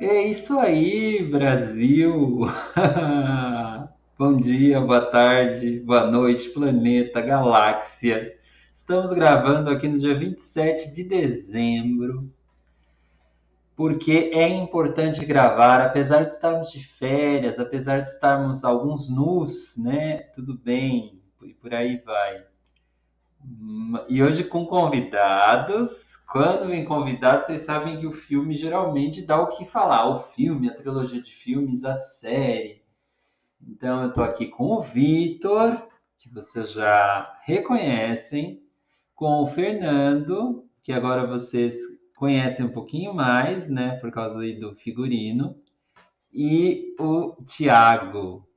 É isso aí, Brasil! Bom dia, boa tarde, boa noite, planeta, galáxia. Estamos gravando aqui no dia 27 de dezembro, porque é importante gravar, apesar de estarmos de férias, apesar de estarmos alguns nus, né? Tudo bem, e por aí vai. E hoje com convidados quando vem convidado, vocês sabem que o filme geralmente dá o que falar. O filme, a trilogia de filmes, a série. Então eu estou aqui com o Vitor, que vocês já reconhecem, com o Fernando, que agora vocês conhecem um pouquinho mais, né, por causa do figurino, e o Tiago.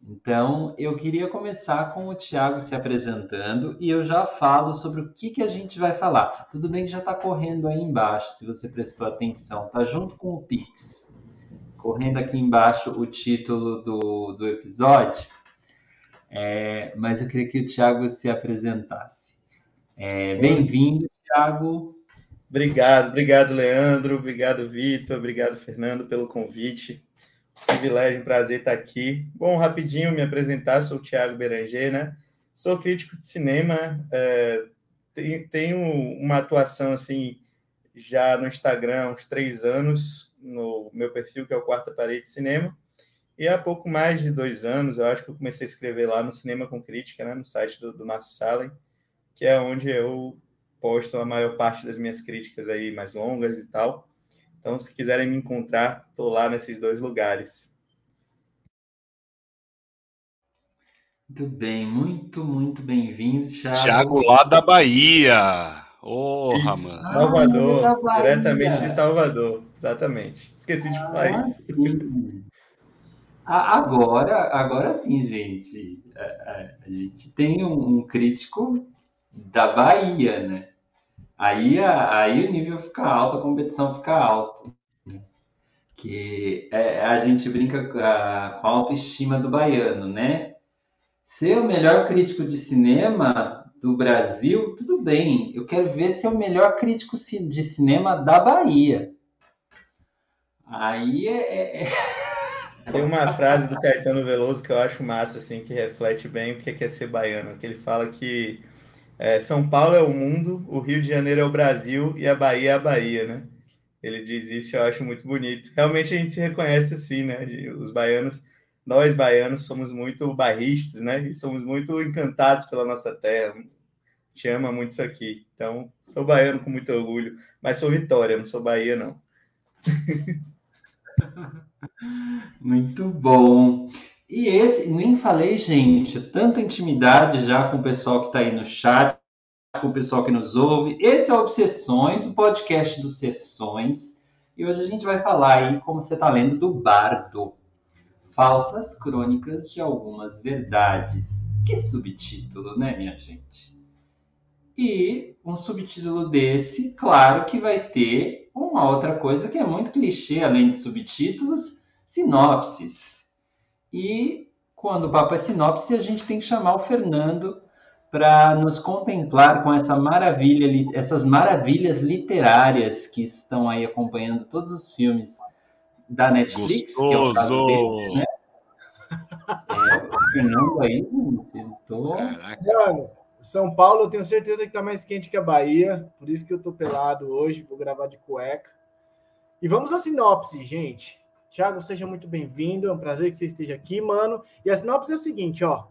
Então, eu queria começar com o Tiago se apresentando e eu já falo sobre o que, que a gente vai falar. Tudo bem que já está correndo aí embaixo, se você prestou atenção, tá junto com o Pix. Correndo aqui embaixo o título do, do episódio, é, mas eu queria que o Tiago se apresentasse. É, Bem-vindo, Tiago. Obrigado, obrigado, Leandro, obrigado, Vitor, obrigado, Fernando, pelo convite. Privilégio, prazer estar aqui. Bom, rapidinho me apresentar, sou o Thiago Beranger, né? Sou crítico de cinema, é, tenho uma atuação assim já no Instagram há uns três anos, no meu perfil, que é o Quarta Parede Cinema. E há pouco mais de dois anos, eu acho que eu comecei a escrever lá no Cinema com Crítica, né, no site do, do Márcio Salem, que é onde eu posto a maior parte das minhas críticas aí mais longas e tal. Então, se quiserem me encontrar, estou lá nesses dois lugares. Muito bem, muito, muito bem-vindo, Thiago. Thiago lá da Bahia. Porra, isso, mano. Salvador, ah, diretamente de Salvador, exatamente. Esqueci de falar ah, isso. Sim. Agora, agora sim, gente. A, a, a gente tem um, um crítico da Bahia, né? Aí, aí o nível fica alto, a competição fica alta. Né? Que é, a gente brinca com a, com a autoestima do baiano, né? Ser o melhor crítico de cinema do Brasil, tudo bem. Eu quero ver se é o melhor crítico de cinema da Bahia. Aí é, é... é Tem uma frase do Caetano Veloso que eu acho massa, assim, que reflete bem o que é ser baiano. Que ele fala que é, São Paulo é o mundo, o Rio de Janeiro é o Brasil e a Bahia é a Bahia, né? Ele diz isso, eu acho muito bonito. Realmente a gente se reconhece assim, né? Os baianos, nós baianos somos muito barristas, né? E somos muito encantados pela nossa terra. Gente ama muito isso aqui. Então, sou baiano com muito orgulho, mas sou Vitória, não sou Bahia, não. muito bom. E esse, nem falei, gente, tanta intimidade já com o pessoal que está aí no chat, com o pessoal que nos ouve. Esse é Obsessões, o podcast dos Sessões. E hoje a gente vai falar aí, como você está lendo, do Bardo. Falsas crônicas de algumas verdades. Que subtítulo, né, minha gente? E um subtítulo desse, claro que vai ter uma outra coisa que é muito clichê, além de subtítulos, sinopses. E quando o papo é sinopse, a gente tem que chamar o Fernando para nos contemplar com essa maravilha, essas maravilhas literárias que estão aí acompanhando todos os filmes da Netflix, Gostoso. que é o caso dele, né? É, o Fernando aí tentou. Mano, São Paulo eu tenho certeza que tá mais quente que a Bahia, por isso que eu tô pelado hoje, vou gravar de cueca. E vamos à sinopse, gente. Tiago, seja muito bem-vindo. É um prazer que você esteja aqui, mano. E a sinopse é a seguinte, ó.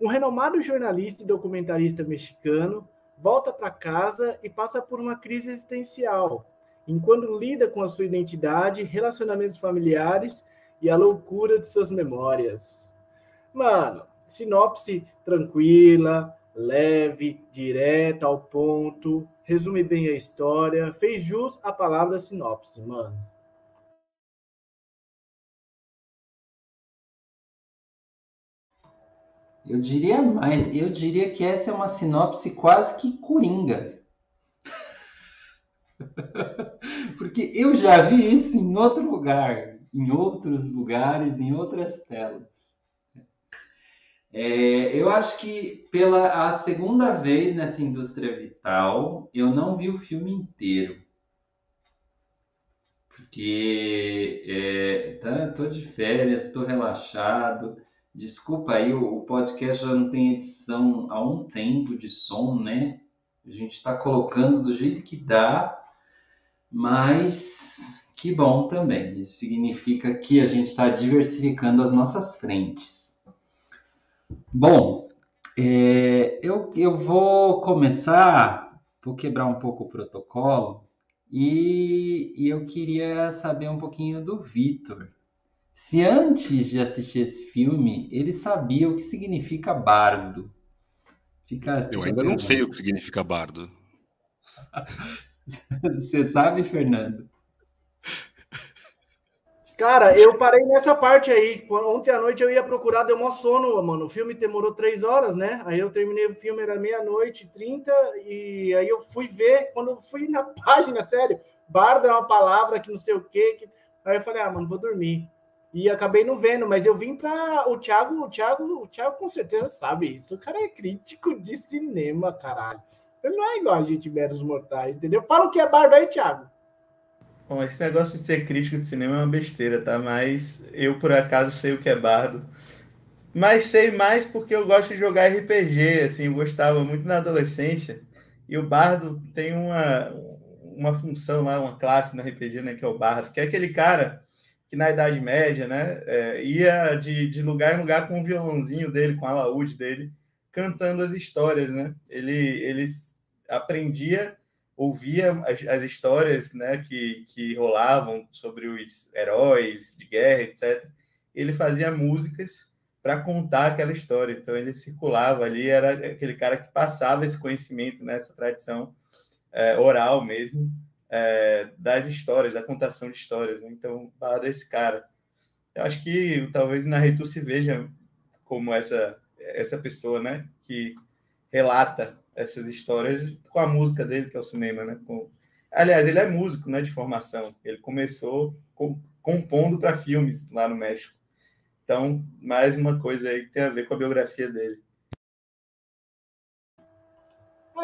Um renomado jornalista e documentarista mexicano volta para casa e passa por uma crise existencial, enquanto lida com a sua identidade, relacionamentos familiares e a loucura de suas memórias. Mano, sinopse tranquila, leve, direta ao ponto, resume bem a história, fez jus à palavra sinopse, mano. Eu diria mais, eu diria que essa é uma sinopse quase que coringa. Porque eu já vi isso em outro lugar, em outros lugares, em outras telas. É, eu acho que pela a segunda vez nessa indústria vital, eu não vi o filme inteiro. porque é, tá, tô de férias, tô relaxado. Desculpa aí, o podcast já não tem edição há um tempo de som, né? A gente está colocando do jeito que dá, mas que bom também. Isso significa que a gente está diversificando as nossas frentes. Bom, é, eu, eu vou começar, vou quebrar um pouco o protocolo e, e eu queria saber um pouquinho do Vitor. Se antes de assistir esse filme, ele sabia o que significa bardo. Fica, eu ainda não sei o que significa bardo. Você sabe, Fernando? Cara, eu parei nessa parte aí. Ontem à noite eu ia procurar, deu uma sono, mano. O filme demorou três horas, né? Aí eu terminei o filme, era meia-noite, trinta, e aí eu fui ver, quando eu fui na página, sério, bardo é uma palavra que não sei o quê. Que... Aí eu falei, ah, mano, vou dormir. E acabei não vendo, mas eu vim para o Thiago, o Thiago, o Thiago com certeza sabe isso. O cara é crítico de cinema, caralho. Ele não é igual a gente meros mortais, entendeu? Fala o que é bardo aí, Thiago. Bom, esse negócio de ser crítico de cinema é uma besteira, tá? Mas eu, por acaso, sei o que é bardo. Mas sei mais porque eu gosto de jogar RPG, assim, eu gostava muito na adolescência. E o bardo tem uma, uma função lá, uma classe no RPG, né, que é o bardo, que é aquele cara que na Idade Média, né, é, ia de, de lugar em lugar com o violãozinho dele, com a laúde dele, cantando as histórias, né? Ele, ele aprendia, ouvia as, as histórias, né, que, que rolavam sobre os heróis de guerra, etc. Ele fazia músicas para contar aquela história. Então ele circulava ali, era aquele cara que passava esse conhecimento nessa né, tradição é, oral mesmo é, das histórias, da contação de histórias. Né? Então, para esse cara. Eu acho que talvez na Retu se veja como essa, essa pessoa, né? Que relata essas histórias com a música dele, que é o cinema, né? Com... Aliás, ele é músico, né? De formação. Ele começou com, compondo para filmes lá no México. Então, mais uma coisa aí que tem a ver com a biografia dele.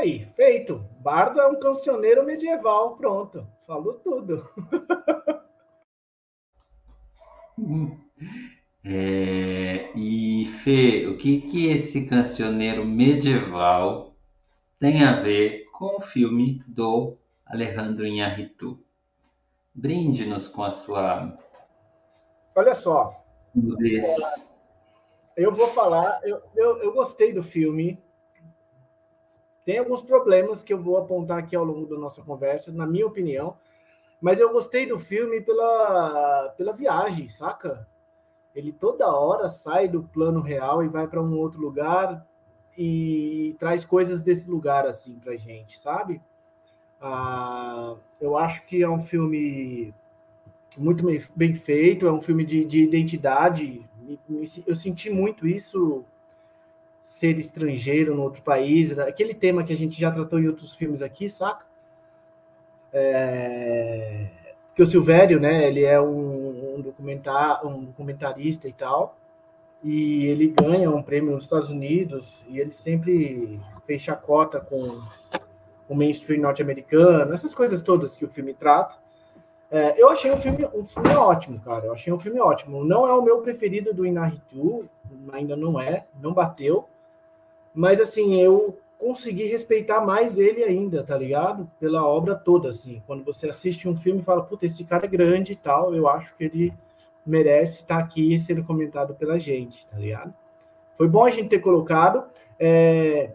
Aí, feito. Bardo é um cancioneiro medieval. Pronto. Falou tudo. É, e Fê, o que, que esse cancioneiro medieval tem a ver com o filme do Alejandro Inharritu? Brinde-nos com a sua. Olha só. Eu vou falar, eu, eu, eu gostei do filme, tem alguns problemas que eu vou apontar aqui ao longo da nossa conversa, na minha opinião, mas eu gostei do filme pela, pela viagem, saca? Ele toda hora sai do plano real e vai para um outro lugar e traz coisas desse lugar assim pra gente, sabe? Ah, eu acho que é um filme muito bem feito, é um filme de, de identidade. Eu senti muito isso ser estrangeiro no outro país, né? aquele tema que a gente já tratou em outros filmes aqui, saca? É... Porque o Silvério, né, ele é um, um, documentar, um documentarista e tal, e ele ganha um prêmio nos Estados Unidos, e ele sempre fez chacota com o mainstream norte-americano, essas coisas todas que o filme trata. É, eu achei um filme, um filme ótimo, cara. Eu achei um filme ótimo. Não é o meu preferido do Inaritu, ainda não é, não bateu. Mas assim, eu consegui respeitar mais ele ainda, tá ligado? Pela obra toda, assim. Quando você assiste um filme e fala, puta, esse cara é grande e tal, eu acho que ele merece estar aqui sendo comentado pela gente, tá ligado? Foi bom a gente ter colocado. É,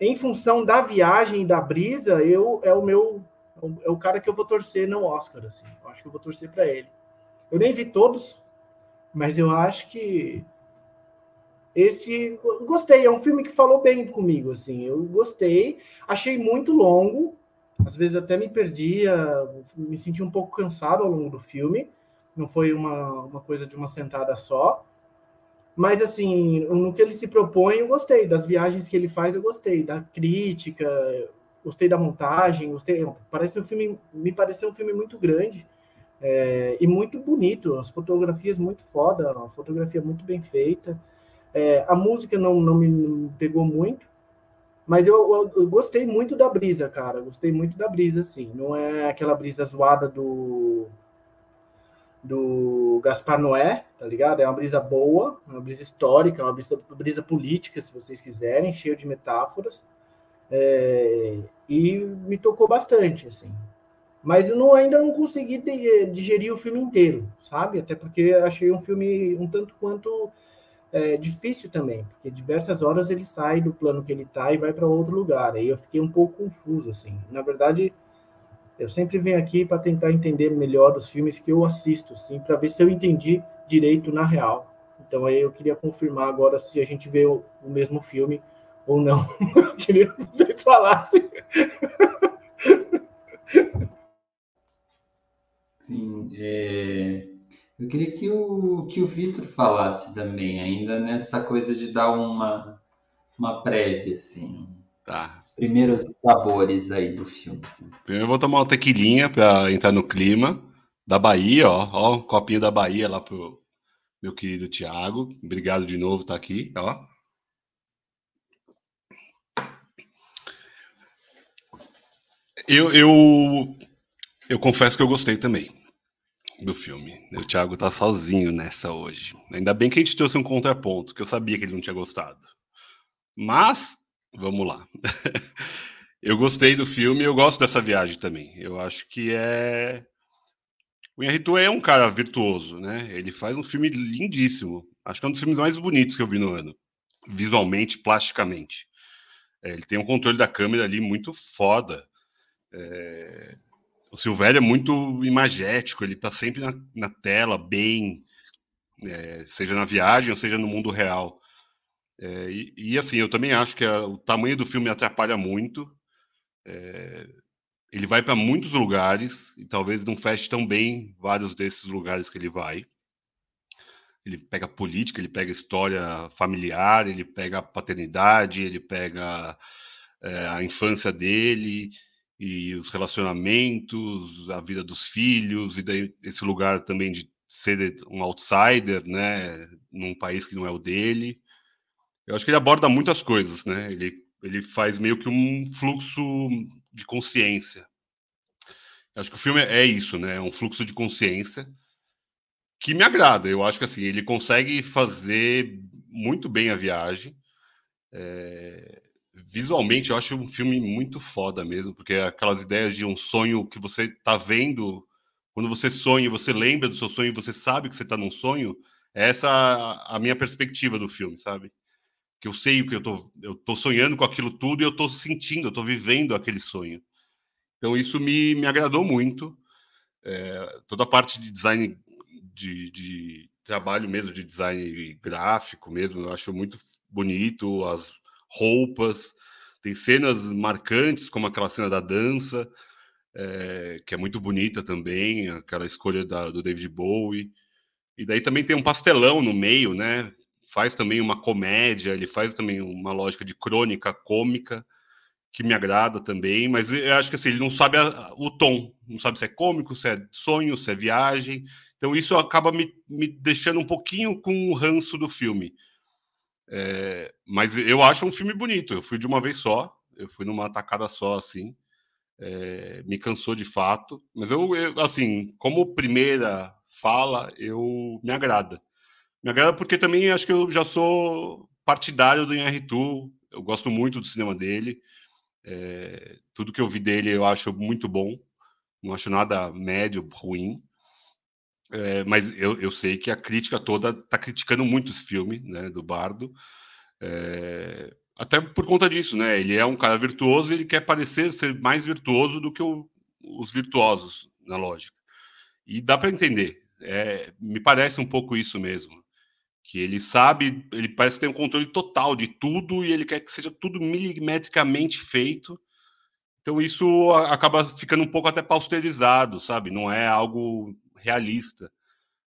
em função da viagem e da brisa, eu é o meu é o cara que eu vou torcer no Oscar, assim. Eu acho que eu vou torcer para ele. Eu nem vi todos, mas eu acho que esse gostei, é um filme que falou bem comigo, assim. Eu gostei, achei muito longo, às vezes até me perdia, me senti um pouco cansado ao longo do filme. Não foi uma, uma coisa de uma sentada só. Mas, assim, no que ele se propõe, eu gostei. Das viagens que ele faz, eu gostei. Da crítica, gostei da montagem, gostei. Parece um filme, me pareceu um filme muito grande é, e muito bonito. As fotografias muito foda, a fotografia muito bem feita. É, a música não, não, me, pegou muito, mas eu, eu, eu, gostei muito da brisa, cara. Gostei muito da brisa, assim. Não é aquela brisa zoada do, do Gaspar Noé, tá ligado? É uma brisa boa, uma brisa histórica, uma brisa, brisa política, se vocês quiserem, cheio de metáforas. É, e me tocou bastante, assim. Mas eu não, ainda não consegui digerir o filme inteiro, sabe? Até porque achei um filme um tanto quanto é, difícil também, porque diversas horas ele sai do plano que ele está e vai para outro lugar. Aí eu fiquei um pouco confuso, assim. Na verdade, eu sempre venho aqui para tentar entender melhor os filmes que eu assisto, assim, para ver se eu entendi direito na real. Então aí eu queria confirmar agora se a gente vê o, o mesmo filme ou não. eu queria que vocês falassem. Sim, é... Eu queria que o, que o Vitor falasse também, ainda nessa coisa de dar uma, uma prévia, assim. Tá. Os primeiros sabores aí do filme. Primeiro eu vou tomar uma tequilinha para entrar no clima. Da Bahia, ó. Ó, um copinho da Bahia lá pro meu querido Tiago. Obrigado de novo estar aqui, ó. Eu, eu, eu confesso que eu gostei também do filme. O Thiago tá sozinho nessa hoje. Ainda bem que a gente trouxe um contraponto, que eu sabia que ele não tinha gostado. Mas, vamos lá. eu gostei do filme eu gosto dessa viagem também. Eu acho que é. O Inharritu é um cara virtuoso, né? Ele faz um filme lindíssimo. Acho que é um dos filmes mais bonitos que eu vi no ano. Visualmente, plasticamente. É, ele tem um controle da câmera ali muito foda. É, o Silvério é muito imagético, ele está sempre na, na, tela, bem, é, seja na viagem ou seja no mundo real. É, e, e, assim, eu também acho que a, o tamanho do filme atrapalha muito. É, ele vai para muitos lugares e talvez não feche tão bem vários desses lugares que ele vai. Ele pega política, ele pega história familiar, ele pega paternidade, ele pega é, a infância dele e os relacionamentos, a vida dos filhos, e daí esse lugar também de ser um outsider, né, num país que não é o dele. Eu acho que ele aborda muitas coisas, né? Ele, ele faz meio que um fluxo de consciência. Eu acho que o filme é isso, né? É um fluxo de consciência que me agrada. Eu acho que assim ele consegue fazer muito bem a viagem. É visualmente eu acho um filme muito foda mesmo, porque é aquelas ideias de um sonho que você tá vendo, quando você sonha, você lembra do seu sonho, você sabe que você tá num sonho, é essa a minha perspectiva do filme, sabe? Que eu sei o que eu tô, eu tô sonhando com aquilo tudo e eu tô sentindo, eu tô vivendo aquele sonho. Então isso me, me agradou muito. É, toda a parte de design de, de trabalho mesmo de design gráfico mesmo, eu acho muito bonito as roupas, tem cenas marcantes, como aquela cena da dança, é, que é muito bonita também, aquela escolha da, do David Bowie. E daí também tem um pastelão no meio, né? Faz também uma comédia, ele faz também uma lógica de crônica cômica, que me agrada também, mas eu acho que assim, ele não sabe a, o tom, não sabe se é cômico, se é sonho, se é viagem. Então isso acaba me, me deixando um pouquinho com o ranço do filme. É, mas eu acho um filme bonito. Eu fui de uma vez só, eu fui numa tacada só, assim. É, me cansou de fato, mas eu, eu, assim, como primeira fala, eu me agrada. Me agrada porque também acho que eu já sou partidário do Inharitu, eu gosto muito do cinema dele. É, tudo que eu vi dele eu acho muito bom, não acho nada médio, ruim. É, mas eu, eu sei que a crítica toda está criticando muito esse filme, né, do Bardo. É, até por conta disso, né? Ele é um cara virtuoso e ele quer parecer ser mais virtuoso do que o, os virtuosos, na lógica. E dá para entender. É, me parece um pouco isso mesmo. Que ele sabe, ele parece que tem um controle total de tudo e ele quer que seja tudo milimetricamente feito. Então isso acaba ficando um pouco até pausterizado, sabe? Não é algo realista.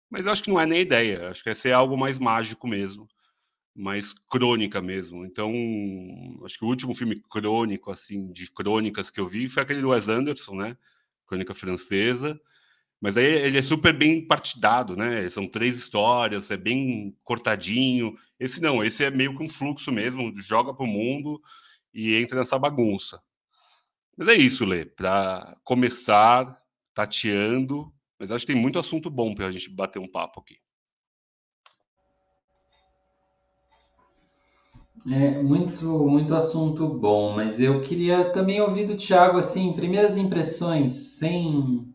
Mas eu acho que não é nem ideia. Acho que é ser algo mais mágico mesmo, mais crônica mesmo. Então, acho que o último filme crônico, assim, de crônicas que eu vi foi aquele do Wes Anderson, né? Crônica francesa. Mas aí ele é super bem partidado, né? São três histórias, é bem cortadinho. Esse não, esse é meio que um fluxo mesmo, joga para o mundo e entra nessa bagunça. Mas é isso, Lê. Para começar tateando, Mas acho que tem muito assunto bom para a gente bater um papo aqui. É muito, muito assunto bom, mas eu queria também ouvir do Thiago assim, primeiras impressões, sem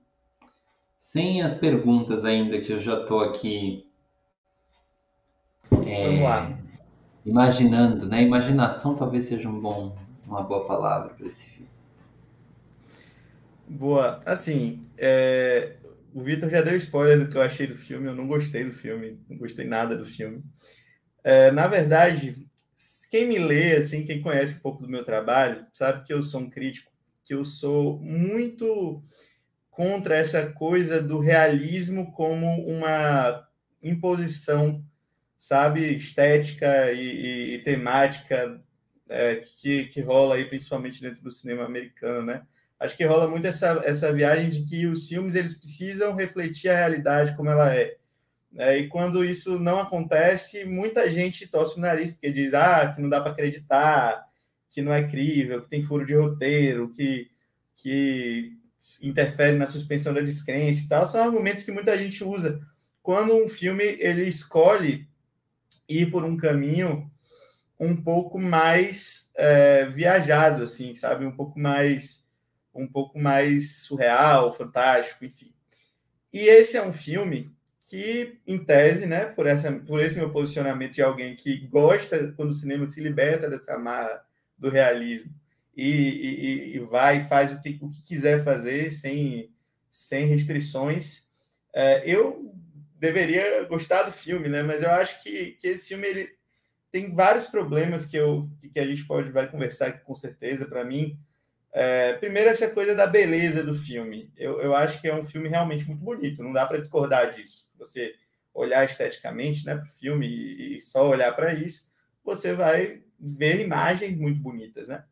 sem as perguntas ainda que eu já estou aqui é, Vamos lá. imaginando, né? Imaginação talvez seja um bom, uma boa palavra para esse filme. Boa. Assim, é, o Vitor já deu spoiler do que eu achei do filme. Eu não gostei do filme, não gostei nada do filme. É, na verdade, quem me lê, assim, quem conhece um pouco do meu trabalho, sabe que eu sou um crítico, que eu sou muito contra essa coisa do realismo como uma imposição, sabe, estética e, e, e temática é, que, que rola aí, principalmente dentro do cinema americano, né? Acho que rola muito essa, essa viagem de que os filmes eles precisam refletir a realidade como ela é. é e quando isso não acontece, muita gente torce o nariz, porque diz ah, que não dá para acreditar, que não é crível, que tem furo de roteiro, que, que interfere na suspensão da descrença e tal. São argumentos que muita gente usa quando um filme ele escolhe ir por um caminho um pouco mais é, viajado, assim, sabe? Um pouco mais um pouco mais surreal, fantástico, enfim. E esse é um filme que, em tese, né, por, essa, por esse meu posicionamento de alguém que gosta quando o cinema se liberta dessa amarra do realismo e, e, e vai e faz o que, o que quiser fazer sem, sem restrições, é, eu deveria gostar do filme, né? Mas eu acho que, que esse filme ele tem vários problemas que, eu, que a gente pode vai conversar com certeza. Para mim, é, primeiro, essa coisa da beleza do filme. Eu, eu acho que é um filme realmente muito bonito, não dá para discordar disso. Você olhar esteticamente né, para o filme e, e, só olhar para isso, você vai ver imagens muito bonitas. Né?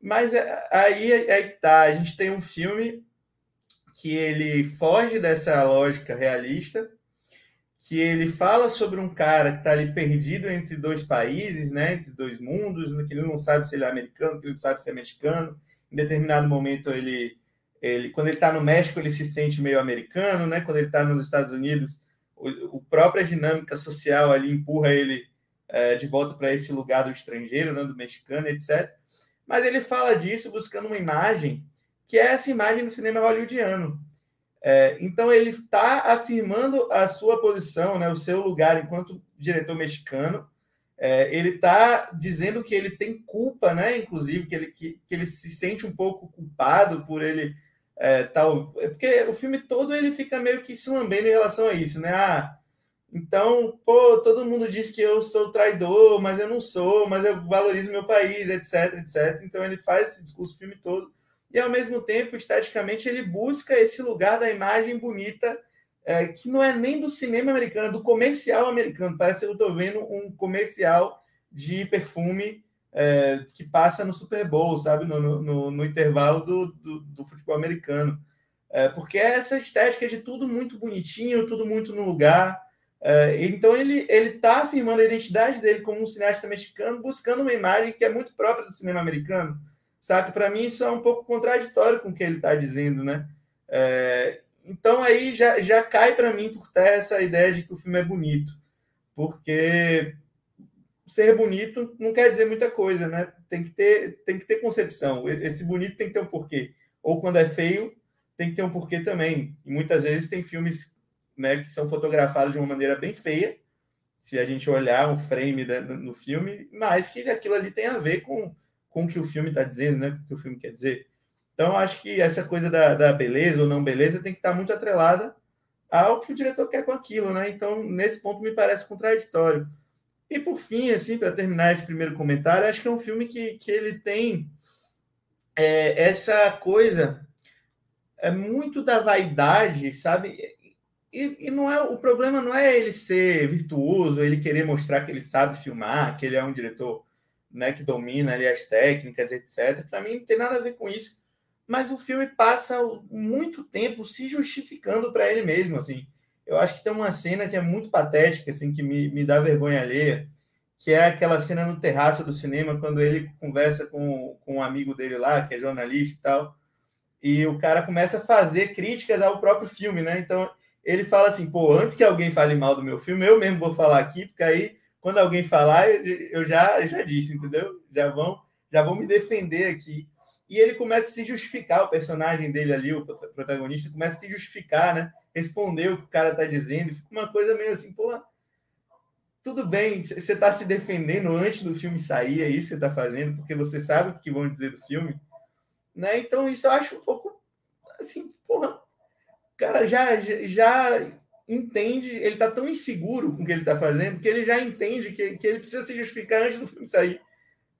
Mas é, aí é que tá, a gente tem um filme que ele foge dessa lógica realista, que ele fala sobre um cara que está ali perdido entre dois países, né, entre dois mundos, que ele não sabe se ele é americano, que ele não sabe se é mexicano, em determinado momento ele, ele quando ele está no México ele se sente meio americano, né? Quando ele está nos Estados Unidos, o, o própria dinâmica social ali empurra ele é, de volta para esse lugar do estrangeiro, né? do mexicano, etc. Mas ele fala disso buscando uma imagem que é essa imagem do cinema hollywoodiano. É, então ele está afirmando a sua posição, né, o seu lugar enquanto diretor mexicano, é, ele está dizendo que ele tem culpa, né? Inclusive, que ele, que, que ele se sente um pouco culpado por ele é, tal. É porque o filme todo ele fica meio que se lambendo em relação a isso, né? Ah, então, pô, todo mundo diz que eu sou traidor, mas eu não sou, mas eu valorizo meu país, etc, etc. Então ele faz esse discurso o filme todo. E ao mesmo tempo, esteticamente, ele busca esse lugar da imagem bonita é, que não é nem do cinema americano, é do comercial americano. Parece que eu estou vendo um comercial de perfume é, que passa no Super Bowl, sabe? No, no, no intervalo do, do, do, futebol americano. É, porque é essa estética de tudo muito bonitinho, tudo muito no lugar. É, então ele está afirmando a identidade dele como um cineasta mexicano, buscando uma imagem que é muito própria do cinema americano. Sabe? Para mim, isso é um pouco contraditório com o que ele está dizendo, né? É, então aí já, já cai para mim por terra essa ideia de que o filme é bonito, porque ser bonito não quer dizer muita coisa, né? Tem que ter, tem que ter concepção. Esse bonito tem que ter um porquê. Ou quando é feio, tem que ter um porquê também. E muitas vezes tem filmes né, que são fotografados de uma maneira bem feia, se a gente olhar um frame no filme, mas que aquilo ali tem a ver com, com o que o filme está dizendo, né? O que o filme quer dizer. Então, acho que essa coisa da, da, beleza ou não beleza tem que estar muito atrelada ao que o diretor quer com aquilo, né? Então, nesse ponto, me parece contraditório. E, por fim, assim, para terminar esse primeiro comentário, acho que é um filme que, que ele tem é, essa coisa é muito da vaidade, sabe? E, e, não é o problema não é ele ser virtuoso, ele querer mostrar que ele sabe filmar, que ele é um diretor né, que domina ali as técnicas, etc. Para mim, não tem nada a ver com isso mas o filme passa muito tempo se justificando para ele mesmo, assim. Eu acho que tem uma cena que é muito patética, assim, que me, me dá vergonha alheia, que é aquela cena no terraço do cinema, quando ele conversa com, com um amigo dele lá, que é jornalista e tal, e o cara começa a fazer críticas ao próprio filme, né? Então ele fala assim, pô, antes que alguém fale mal do meu filme, eu mesmo vou falar aqui, porque aí quando alguém falar, eu já já disse, entendeu? Já vão já vão me defender aqui. E ele começa a se justificar, o personagem dele ali, o protagonista, começa a se justificar, né? Responder o que o cara tá dizendo, fica uma coisa meio assim, pô, tudo bem, você está se defendendo antes do filme sair, é isso que você está fazendo, porque você sabe o que vão dizer do filme, né? Então isso eu acho um pouco assim, porra, o cara já, já entende, ele tá tão inseguro com o que ele tá fazendo, que ele já entende que, que ele precisa se justificar antes do filme sair.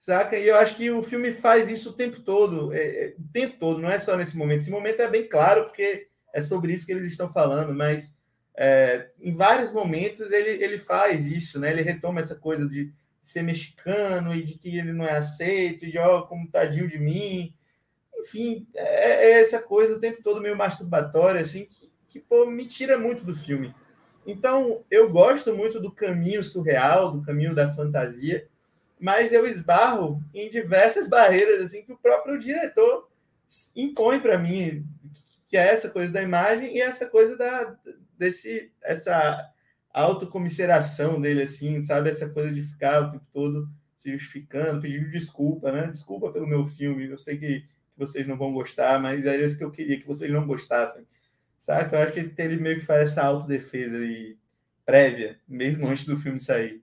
Saca? E eu acho que o filme faz isso o tempo todo, é, é, o tempo todo, não é só nesse momento. Esse momento é bem claro, porque é sobre isso que eles estão falando, mas é, em vários momentos ele, ele faz isso, né? Ele retoma essa coisa de ser mexicano e de que ele não é aceito, e ó, oh, como tadinho de mim, enfim, é, é, essa coisa o tempo todo meio masturbatória, assim, que, que pô, me tira muito do filme. Então, eu gosto muito do caminho surreal, do caminho da fantasia, mas eu esbarro em diversas barreiras, assim, que o próprio diretor impõe para mim, que é essa coisa da imagem e essa coisa da, desse, essa autocomiseração dele, assim, sabe? Essa coisa de ficar o tempo todo se justificando, pedindo desculpa, né? Desculpa pelo meu filme, eu sei que vocês não vão gostar, mas era isso que eu queria que vocês não gostassem. Sabe? Eu acho que ele meio que faz essa autodefesa aí, prévia, mesmo antes do filme sair.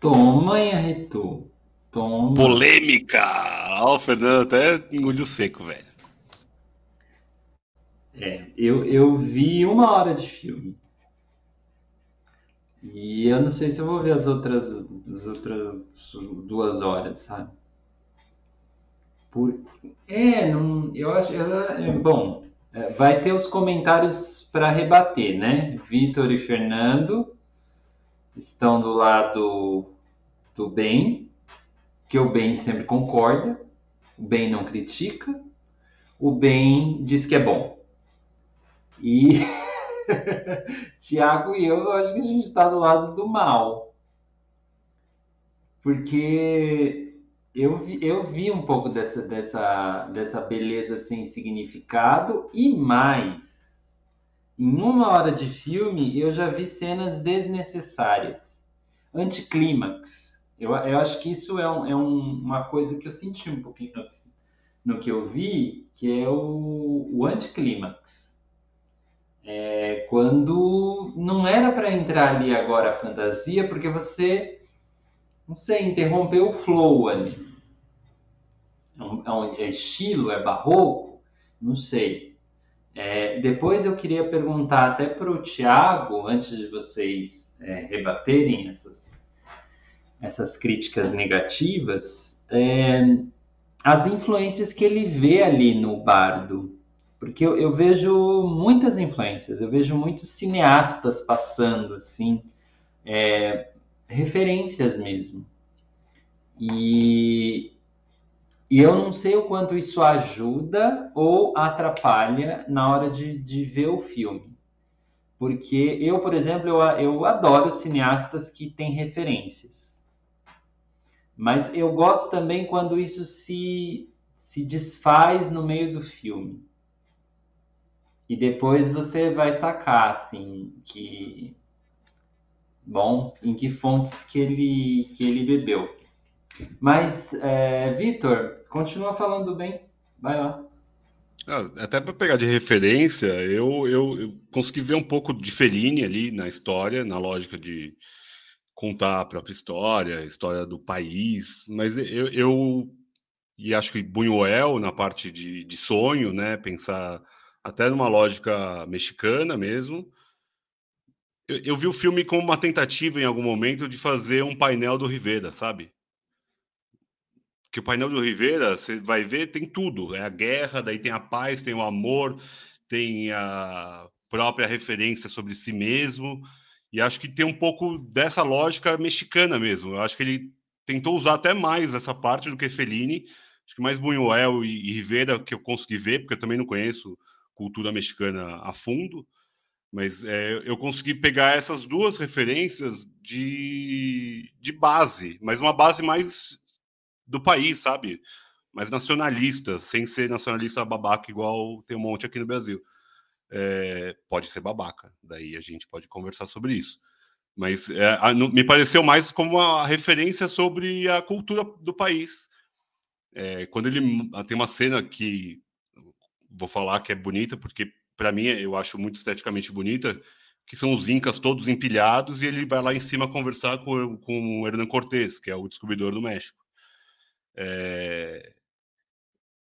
Toma, Arretu. Toma. Polêmica! Ó, o Fernando até engoliu seco, velho. É, eu, eu vi uma hora de filme. E eu não sei se eu vou ver as outras, as outras duas horas, sabe? Por... É, não, eu acho. Ela, é, bom, é, vai ter os comentários para rebater, né? Vitor e Fernando estão do lado do bem, que o bem sempre concorda, o bem não critica, o bem diz que é bom. E Tiago e eu, eu acho que a gente está do lado do mal. Porque eu vi, eu vi um pouco dessa, dessa, dessa beleza sem significado e mais. Em uma hora de filme, eu já vi cenas desnecessárias, anticlímax. Eu, eu acho que isso é, um, é um, uma coisa que eu senti um pouquinho no, no que eu vi, que é o, o anticlímax é, quando não era para entrar ali agora a fantasia, porque você, não sei, interrompeu o flow ali. É um, é é estilo, é barroco, não sei. É, depois eu queria perguntar até para o Tiago, antes de vocês é, rebaterem essas, essas críticas negativas, é, as influências que ele vê ali no bardo porque eu, eu, vejo muitas influências, eu vejo muitos cineastas passando, assim, é, referências mesmo. E, e eu não sei o quanto isso ajuda ou atrapalha na hora de, de ver o filme. Porque eu, por exemplo, eu, eu adoro cineastas que têm referências. Mas eu gosto também quando isso se, se desfaz no meio do filme. E depois você vai sacar, assim, que. Bom, em que fontes que ele, que ele bebeu. Mas, é, Vitor, continua falando bem. Vai lá. Ah, até para pegar de referência, eu, eu, eu, consegui ver um pouco de Fellini ali na história, na lógica de contar a própria história, a história do país, mas eu, eu e acho que Buñuel na parte de, de sonho, né, pensar até numa lógica mexicana mesmo. Eu, eu, vi o filme como uma tentativa, em algum momento, de fazer um painel do Rivera, sabe? Que o painel do Rivera, você vai ver, tem tudo. É a guerra, daí tem a paz, tem o amor, tem a própria referência sobre si mesmo. E acho que tem um pouco dessa lógica mexicana mesmo. Eu acho que ele tentou usar até mais essa parte do que Fellini. Acho que mais Buñuel e, e Rivera que eu consegui ver, porque eu também não conheço cultura mexicana a fundo, mas é, eu consegui pegar essas duas referências de, de base, mas uma base mais do país, sabe? Mais nacionalista, sem ser nacionalista babaca igual tem um monte aqui no Brasil. É, pode ser babaca, daí a gente pode conversar sobre isso. Mas é, a, no, me pareceu mais como uma referência sobre a cultura do país. É, quando ele tem uma cena que vou falar que é bonita, porque para mim eu acho muito esteticamente bonita, que são os incas todos empilhados e ele vai lá em cima conversar com, com o Hernan Cortés, que é o descobridor do México. É,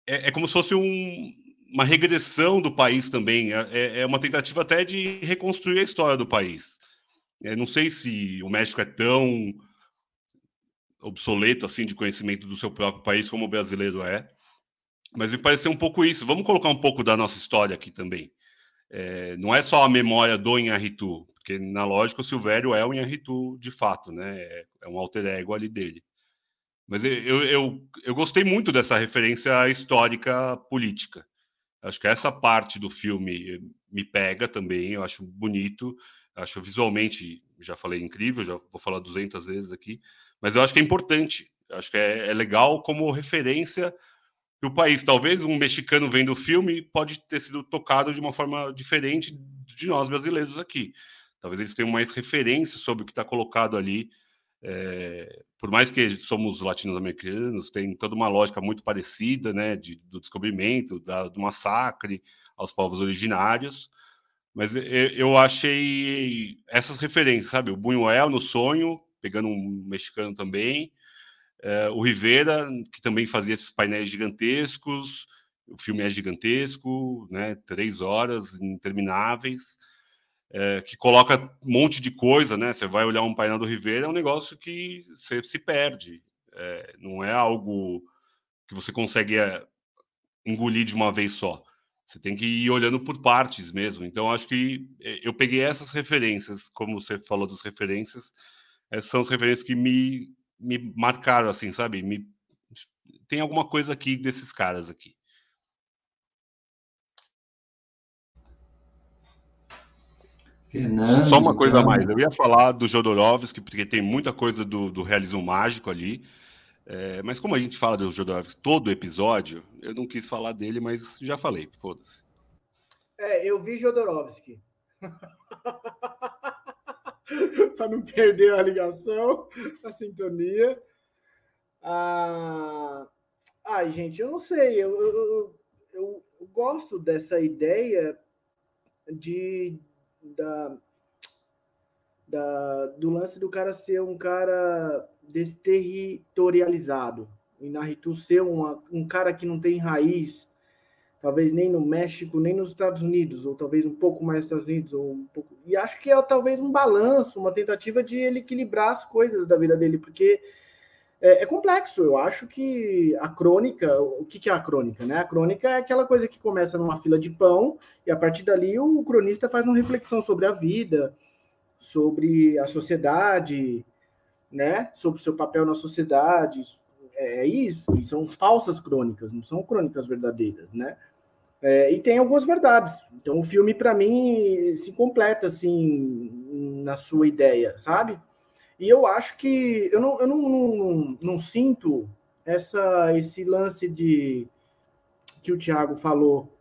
é, é como se fosse um, uma regressão do país também, é, é, é uma tentativa até de reconstruir a história do país. É, não sei se o México é tão obsoleto assim de conhecimento do seu próprio país como o brasileiro é, mas me pareceu um pouco isso. Vamos colocar um pouco da nossa história aqui também. É, não é só a memória do Inharitu, porque na lógica o Silvério é o Inharitu de fato, né? É, é um alter ego ali dele. Mas eu, eu, eu gostei muito dessa referência histórica política. Acho que essa parte do filme me pega também, eu acho bonito, acho visualmente, já falei incrível, já vou falar 200 vezes aqui, mas eu acho que é importante, acho que é, é legal como referência que o país, talvez um mexicano vendo o filme, pode ter sido tocado de uma forma diferente de nós brasileiros aqui. Talvez eles tenham mais referência sobre o que está colocado ali. É, por mais que somos latino-americanos, tem toda uma lógica muito parecida, né, de, do descobrimento, da, do massacre aos povos originários. Mas eu, eu achei essas referências, sabe? O Buñuel no sonho, pegando um mexicano também, é, o Rivera, que também fazia esses painéis gigantescos, o filme é gigantesco, né, três horas intermináveis, é, que coloca um monte de coisa, né? Você vai olhar um painel do Rivera, é um negócio que você se perde, é, não é algo que você consegue é, engolir de uma vez só. Você tem que ir olhando por partes mesmo. Então, acho que é, eu peguei essas referências, como você falou das referências, essas são as referências que me me marcaram, assim, sabe? Me... Tem alguma coisa aqui desses caras aqui. Fernando, Só uma coisa a mais. Eu ia falar do Jodorowsky, porque tem muita coisa do, do realismo mágico ali. É, mas como a gente fala do Jodorowsky todo episódio, eu não quis falar dele, mas já falei, foda-se. É, eu vi Jodorowsky. para não perder a ligação, a sintonia. Ah, ai, gente, eu não sei, eu, eu, eu, eu gosto dessa ideia de da, da, do lance do cara ser um cara desterritorializado. O Inaritu ser uma, um cara que não tem raiz talvez nem no México, nem nos Estados Unidos, ou talvez um pouco mais nos Estados Unidos, ou um pouco. E acho que é talvez um balanço, uma tentativa de ele equilibrar as coisas da vida dele, porque é, é complexo. Eu acho que a crônica, o que, que é a crônica, né? A crônica é aquela coisa que começa numa fila de pão e a partir dali o cronista faz uma reflexão sobre a vida, sobre a sociedade, né? Sobre o seu papel na sociedade. É, é isso, e são falsas crônicas, não são crônicas verdadeiras, né? É, e tem algumas verdades. Então o filme, para mim, se completa assim na sua ideia, sabe? E eu acho que eu não, eu não, não, não sinto essa, esse lance de que o Thiago falou.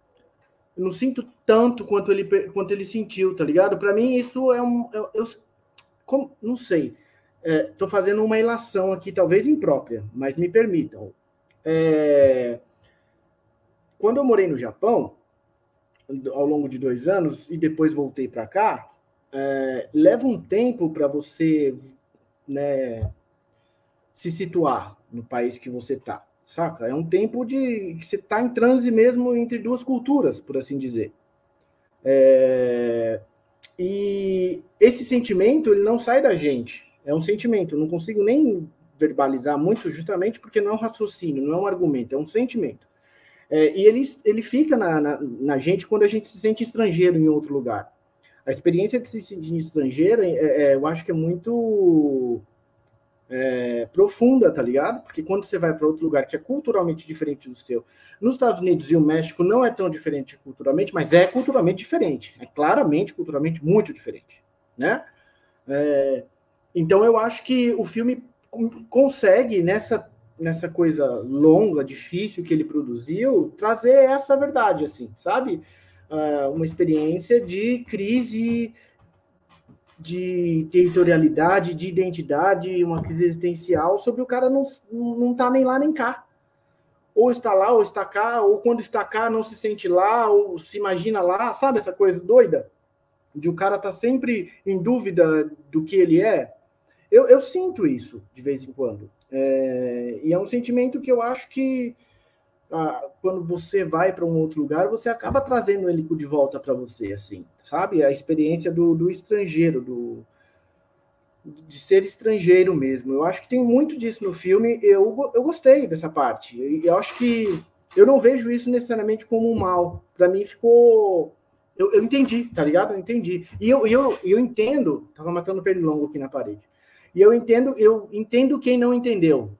Eu não sinto tanto quanto ele, quanto ele sentiu, tá ligado? Para mim, isso é um. Eu, eu como, não sei. Estou é, fazendo uma ilação aqui, talvez imprópria, mas me permitam. É, quando eu morei no Japão, ao longo de dois anos, e depois voltei para cá, é, leva um tempo para você né, se situar no país que você está, saca? É um tempo de que você está em transe mesmo entre duas culturas, por assim dizer. É, e esse sentimento ele não sai da gente, é um sentimento. Eu não consigo nem verbalizar muito, justamente porque não é um raciocínio, não é um argumento, é um sentimento. É, e ele, ele fica na, na, na, gente quando a gente se sente estrangeiro em outro lugar. A experiência de se sentir estrangeiro, é, é, eu acho que é muito é, profunda, tá ligado? Porque quando você vai para outro lugar que é culturalmente diferente do seu, nos Estados Unidos e o México não é tão diferente culturalmente, mas é culturalmente diferente, é claramente culturalmente muito diferente, né? É, então eu acho que o filme consegue nessa nessa coisa longa, difícil que ele produziu, trazer essa verdade, assim, sabe? Uh, uma experiência de crise de territorialidade, de identidade, uma crise existencial sobre o cara não, não tá nem lá nem cá. Ou está lá, ou está cá, ou quando está cá não se sente lá, ou se imagina lá, sabe essa coisa doida? De o cara tá sempre em dúvida do que ele é. Eu, eu sinto isso de vez em quando. É, e é um sentimento que eu acho que ah, quando você vai para um outro lugar, você acaba trazendo ele de volta para você, assim, sabe? A experiência do, do estrangeiro, do, de ser estrangeiro mesmo. Eu acho que tem muito disso no filme. Eu, eu gostei dessa parte. Eu, eu acho que eu não vejo isso necessariamente como um mal. Para mim ficou. Eu, eu entendi, tá ligado? Eu entendi. E eu, eu, eu entendo. Tava matando pernilongo aqui na parede. E eu entendo, eu entendo quem não entendeu,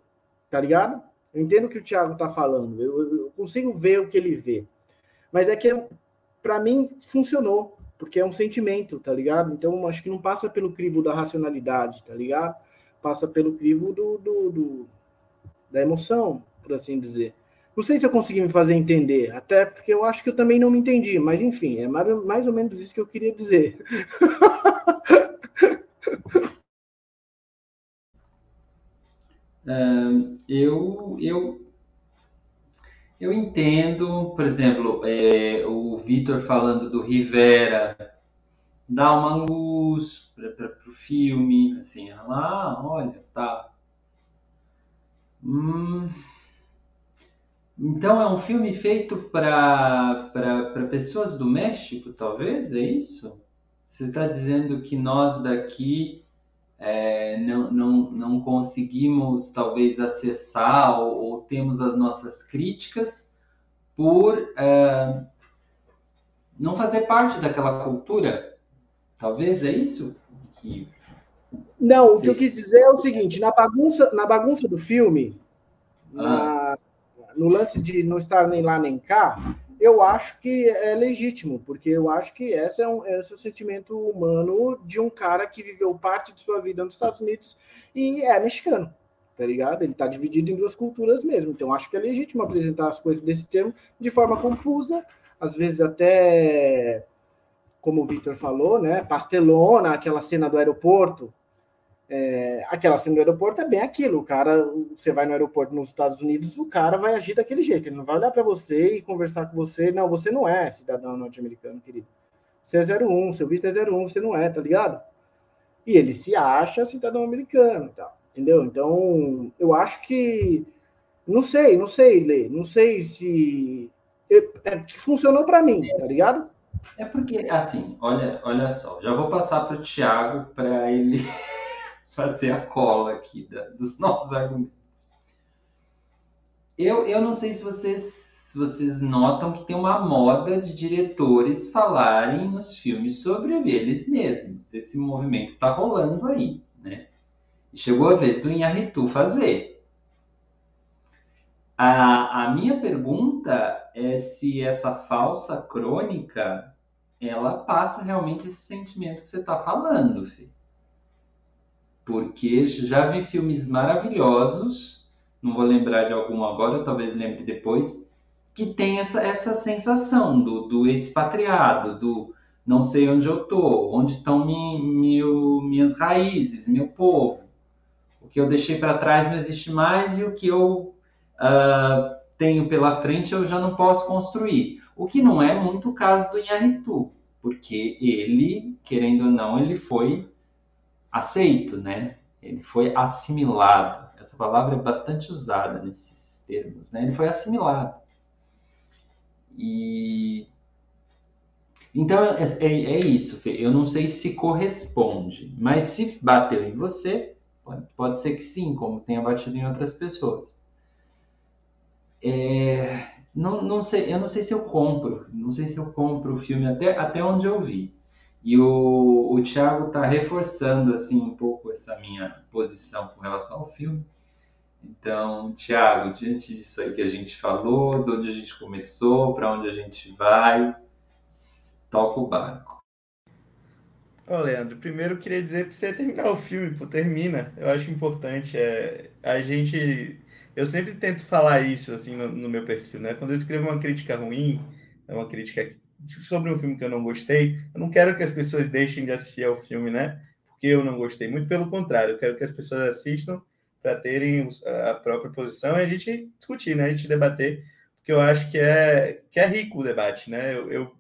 tá ligado? Eu entendo o que o Thiago tá falando, eu, eu consigo ver o que ele vê. Mas é que, para mim, funcionou, porque é um sentimento, tá ligado? Então, acho que não passa pelo crivo da racionalidade, tá ligado? Passa pelo crivo do, do, do da emoção, por assim dizer. Não sei se eu consegui me fazer entender, até porque eu acho que eu também não me entendi, mas enfim, é mais ou menos isso que eu queria dizer. eu, eu, eu entendo, por exemplo, é, o Vitor falando do Rivera, dá uma luz para o filme, assim, ah, olha, tá. Hum, então é um filme feito para pessoas do México, talvez, é isso? Você está dizendo que nós daqui é, não, não, não conseguimos talvez acessar ou, ou temos as nossas críticas por é, não fazer parte daquela cultura. Talvez é isso que. Não, o que eu quis dizer é o seguinte: na bagunça, na bagunça do filme, ah. na, no lance de não estar nem lá nem cá, eu acho que é legítimo, porque eu acho que esse é, um, esse é um sentimento humano de um cara que viveu parte de sua vida nos Estados Unidos e é mexicano, tá ligado? Ele tá dividido em duas culturas mesmo, então acho que é legítimo apresentar as coisas desse termo de forma confusa, às vezes até, como o Victor falou, né, pastelona, aquela cena do aeroporto, é, aquela cena do aeroporto é bem aquilo. O cara, você vai no aeroporto nos Estados Unidos, o cara vai agir daquele jeito. Ele não vai olhar para você e conversar com você. Não, você não é cidadão norte-americano, querido. Você é 01, seu visto é 01, você não é, tá ligado? E ele se acha cidadão americano, tá? entendeu? Então, eu acho que. Não sei, não sei, Lê. Não sei se. É, que funcionou para mim, tá ligado? É porque, assim, olha, olha só, já vou passar para o Thiago para ele fazer a cola aqui da, dos nossos argumentos. Eu, eu não sei se vocês, se vocês notam que tem uma moda de diretores falarem nos filmes sobre eles mesmos. Esse movimento está rolando aí, né? Chegou a vez do Inharitu fazer. A, a minha pergunta é se essa falsa crônica ela passa realmente esse sentimento que você está falando, Fê porque já vi filmes maravilhosos, não vou lembrar de algum agora, talvez lembre depois, que tem essa, essa sensação do, do expatriado, do não sei onde eu tô, onde estão mi, minhas raízes, meu povo. O que eu deixei para trás não existe mais e o que eu uh, tenho pela frente eu já não posso construir. O que não é muito o caso do Inharitu, porque ele, querendo ou não, ele foi aceito, né? Ele foi assimilado. Essa palavra é bastante usada nesses termos, né? Ele foi assimilado. E então é, é, é isso. Eu não sei se corresponde, mas se bateu em você, pode, pode ser que sim, como tenha batido em outras pessoas. É, não, não sei, eu não sei se eu compro, não sei se eu compro o filme até, até onde eu vi. E o, o Thiago está reforçando assim um pouco essa minha posição com relação ao filme. Então, Thiago, diante disso aí que a gente falou, de onde a gente começou, para onde a gente vai, toca o barco. Ô, Leandro, primeiro eu queria dizer para você terminar o filme, pô, termina. Eu acho importante. É, a gente eu sempre tento falar isso assim no, no, meu perfil, né? Quando eu escrevo uma crítica ruim, é uma crítica sobre um filme que eu não gostei, eu não quero que as pessoas deixem de assistir ao filme, né? Porque eu não gostei. Muito pelo contrário, eu quero que as pessoas assistam para terem a própria posição e a gente discutir, né? A gente debater, porque eu acho que é que é rico o debate, né? Eu, eu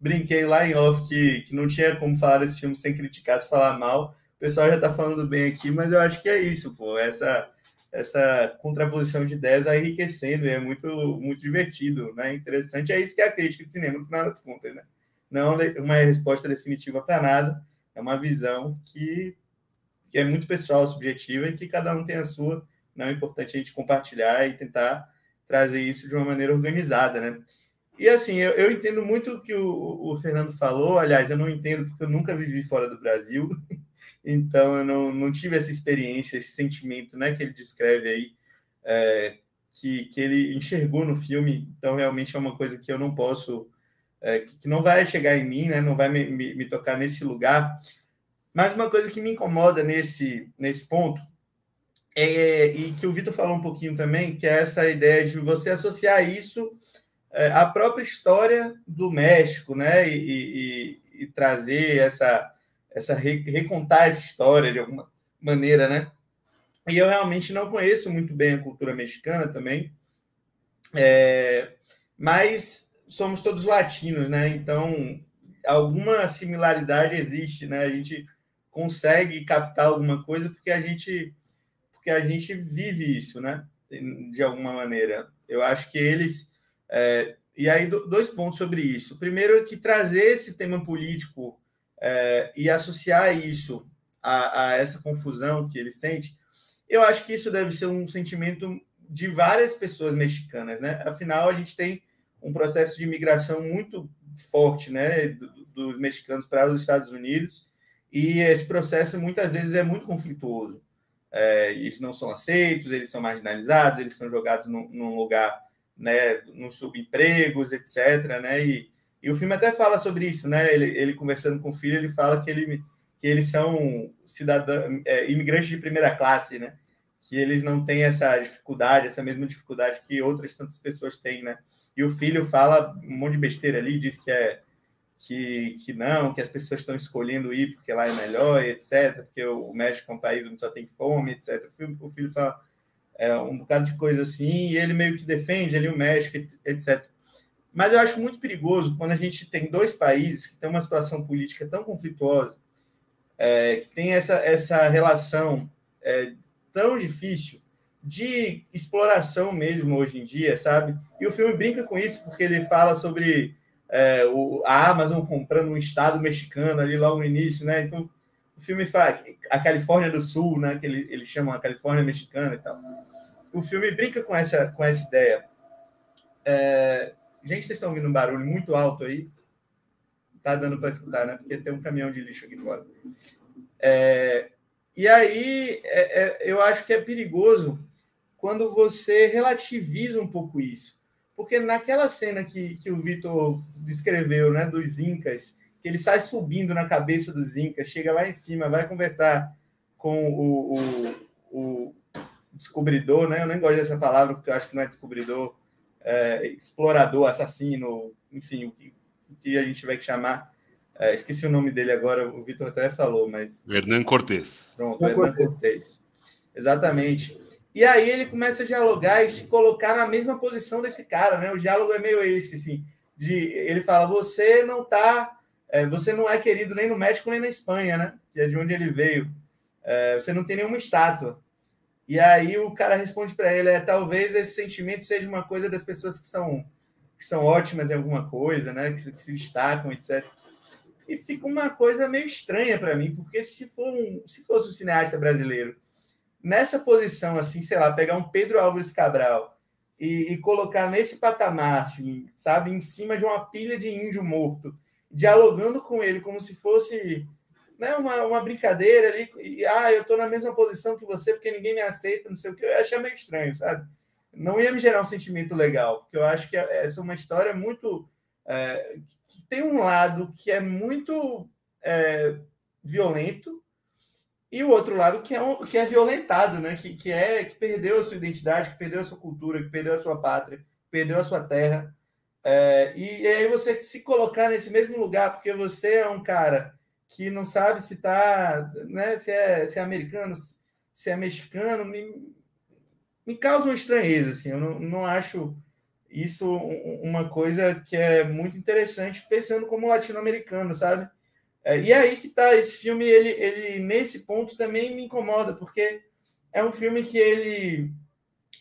brinquei lá em off que, que não tinha como falar desse filme sem criticar, se falar mal. O pessoal já está falando bem aqui, mas eu acho que é isso, pô. Essa essa contraposição de ideias vai enriquecendo e é muito, muito divertido, né? Interessante. É isso que é a crítica de cinema, no final das contas, né? Não é uma resposta definitiva para nada, é uma visão que, que é muito pessoal, subjetiva e que cada um tem a sua. Não é importante a gente compartilhar e tentar trazer isso de uma maneira organizada, né? E assim, eu, eu entendo muito o que o, o Fernando falou. Aliás, eu não entendo porque eu nunca vivi fora do Brasil. Então, eu não, não tive essa experiência, esse sentimento né, que ele descreve aí, é, que, que ele enxergou no filme. Então, realmente é uma coisa que eu não posso, é, que não vai chegar em mim, né, não vai me, me, me tocar nesse lugar. Mas uma coisa que me incomoda nesse, nesse ponto é, e que o Vitor falou um pouquinho também, que é essa ideia de você associar isso é, à própria história do México, né? E, e, e trazer essa, essa recontar essa história de alguma maneira, né? E eu realmente não conheço muito bem a cultura mexicana também, é, mas somos todos latinos, né? Então alguma similaridade existe, né? A gente consegue captar alguma coisa porque a gente porque a gente vive isso, né? De alguma maneira. Eu acho que eles é, e aí dois pontos sobre isso. Primeiro é que trazer esse tema político é, e associar isso a, a, essa confusão que ele sente, eu acho que isso deve ser um sentimento de várias pessoas mexicanas, né? Afinal, a gente tem um processo de imigração muito forte, né, dos mexicanos para os Estados Unidos, e esse processo muitas vezes é muito conflituoso. É, eles não são aceitos, eles são marginalizados, eles são jogados num, num lugar, né, nos subempregos, etc. Né, e, e o filme até fala sobre isso, né? Ele, ele conversando com o filho, ele fala que, ele, que eles são é, imigrantes de primeira classe, né? Que eles não têm essa dificuldade, essa mesma dificuldade que outras tantas pessoas têm, né? E o filho fala um monte de besteira ali, diz que é que, que não, que as pessoas estão escolhendo ir porque lá é melhor, etc. Porque o México é um país onde só tem fome, etc. O filho, o filho fala é, um bocado de coisa assim, e ele meio que defende ali o México, etc. Mas eu acho muito perigoso quando a gente tem dois países que têm uma situação política tão conflituosa, é, que tem essa, essa relação é, tão difícil de exploração mesmo hoje em dia, sabe? E o filme brinca com isso porque ele fala sobre é, o, a Amazon comprando um estado mexicano ali logo no início, né? Então o filme fala a Califórnia do Sul, né? Que ele, eles chamam a Califórnia mexicana e tal. O filme brinca com essa com essa ideia. É, Gente, vocês estão ouvindo um barulho muito alto aí? Tá dando para escutar, né? Porque tem um caminhão de lixo aqui fora. É, e aí, é, é, eu acho que é perigoso quando você relativiza um pouco isso. Porque naquela cena que, que o Vitor descreveu, né, dos Incas, que ele sai subindo na cabeça dos Incas, chega lá em cima, vai conversar com o, o, o descobridor, né? Eu nem gosto dessa palavra, porque eu acho que não é descobridor, é, explorador, assassino, enfim, o que, o que, a gente tiver que chamar. É, esqueci o nome dele agora, o Vitor até falou, mas. Hernan Cortés. Pronto, Hernan Cortés. Exatamente. E aí ele começa a dialogar e se colocar na mesma posição desse cara, né? O diálogo é meio esse, assim. De, ele fala: você não tá. É, você não é querido nem no México nem na Espanha, né? Que é de onde ele veio. É, você não tem nenhuma estátua. E aí o cara responde para ele: é, talvez esse sentimento seja uma coisa das pessoas que são, que são ótimas em alguma coisa, né? Que se, que se destacam, etc. E fica uma coisa meio estranha para mim, porque se, for um, se fosse um cineasta brasileiro nessa posição, assim, sei lá, pegar um Pedro Álvares Cabral e, e colocar nesse patamar, assim, sabe, em cima de uma pilha de índio morto, dialogando com ele como se fosse né, uma, uma brincadeira ali, e ah, eu estou na mesma posição que você porque ninguém me aceita, não sei o que, eu achei meio estranho, sabe? Não ia me gerar um sentimento legal, porque eu acho que essa é uma história muito. É, que tem um lado que é muito é, violento e o outro lado que é, um, que é violentado, né? Que, que é que perdeu a sua identidade, que perdeu a sua cultura, que perdeu a sua pátria, perdeu a sua terra. É, e, e, aí você se colocar nesse mesmo lugar, porque você é um cara que não sabe se tá, né, se é, se é americano, se é mexicano, me, me causa uma estranheza, assim, eu não, não acho isso uma coisa que é muito interessante pensando como latino-americano, sabe? É, e aí que tá, esse filme, ele, ele nesse ponto também me incomoda, porque é um filme que ele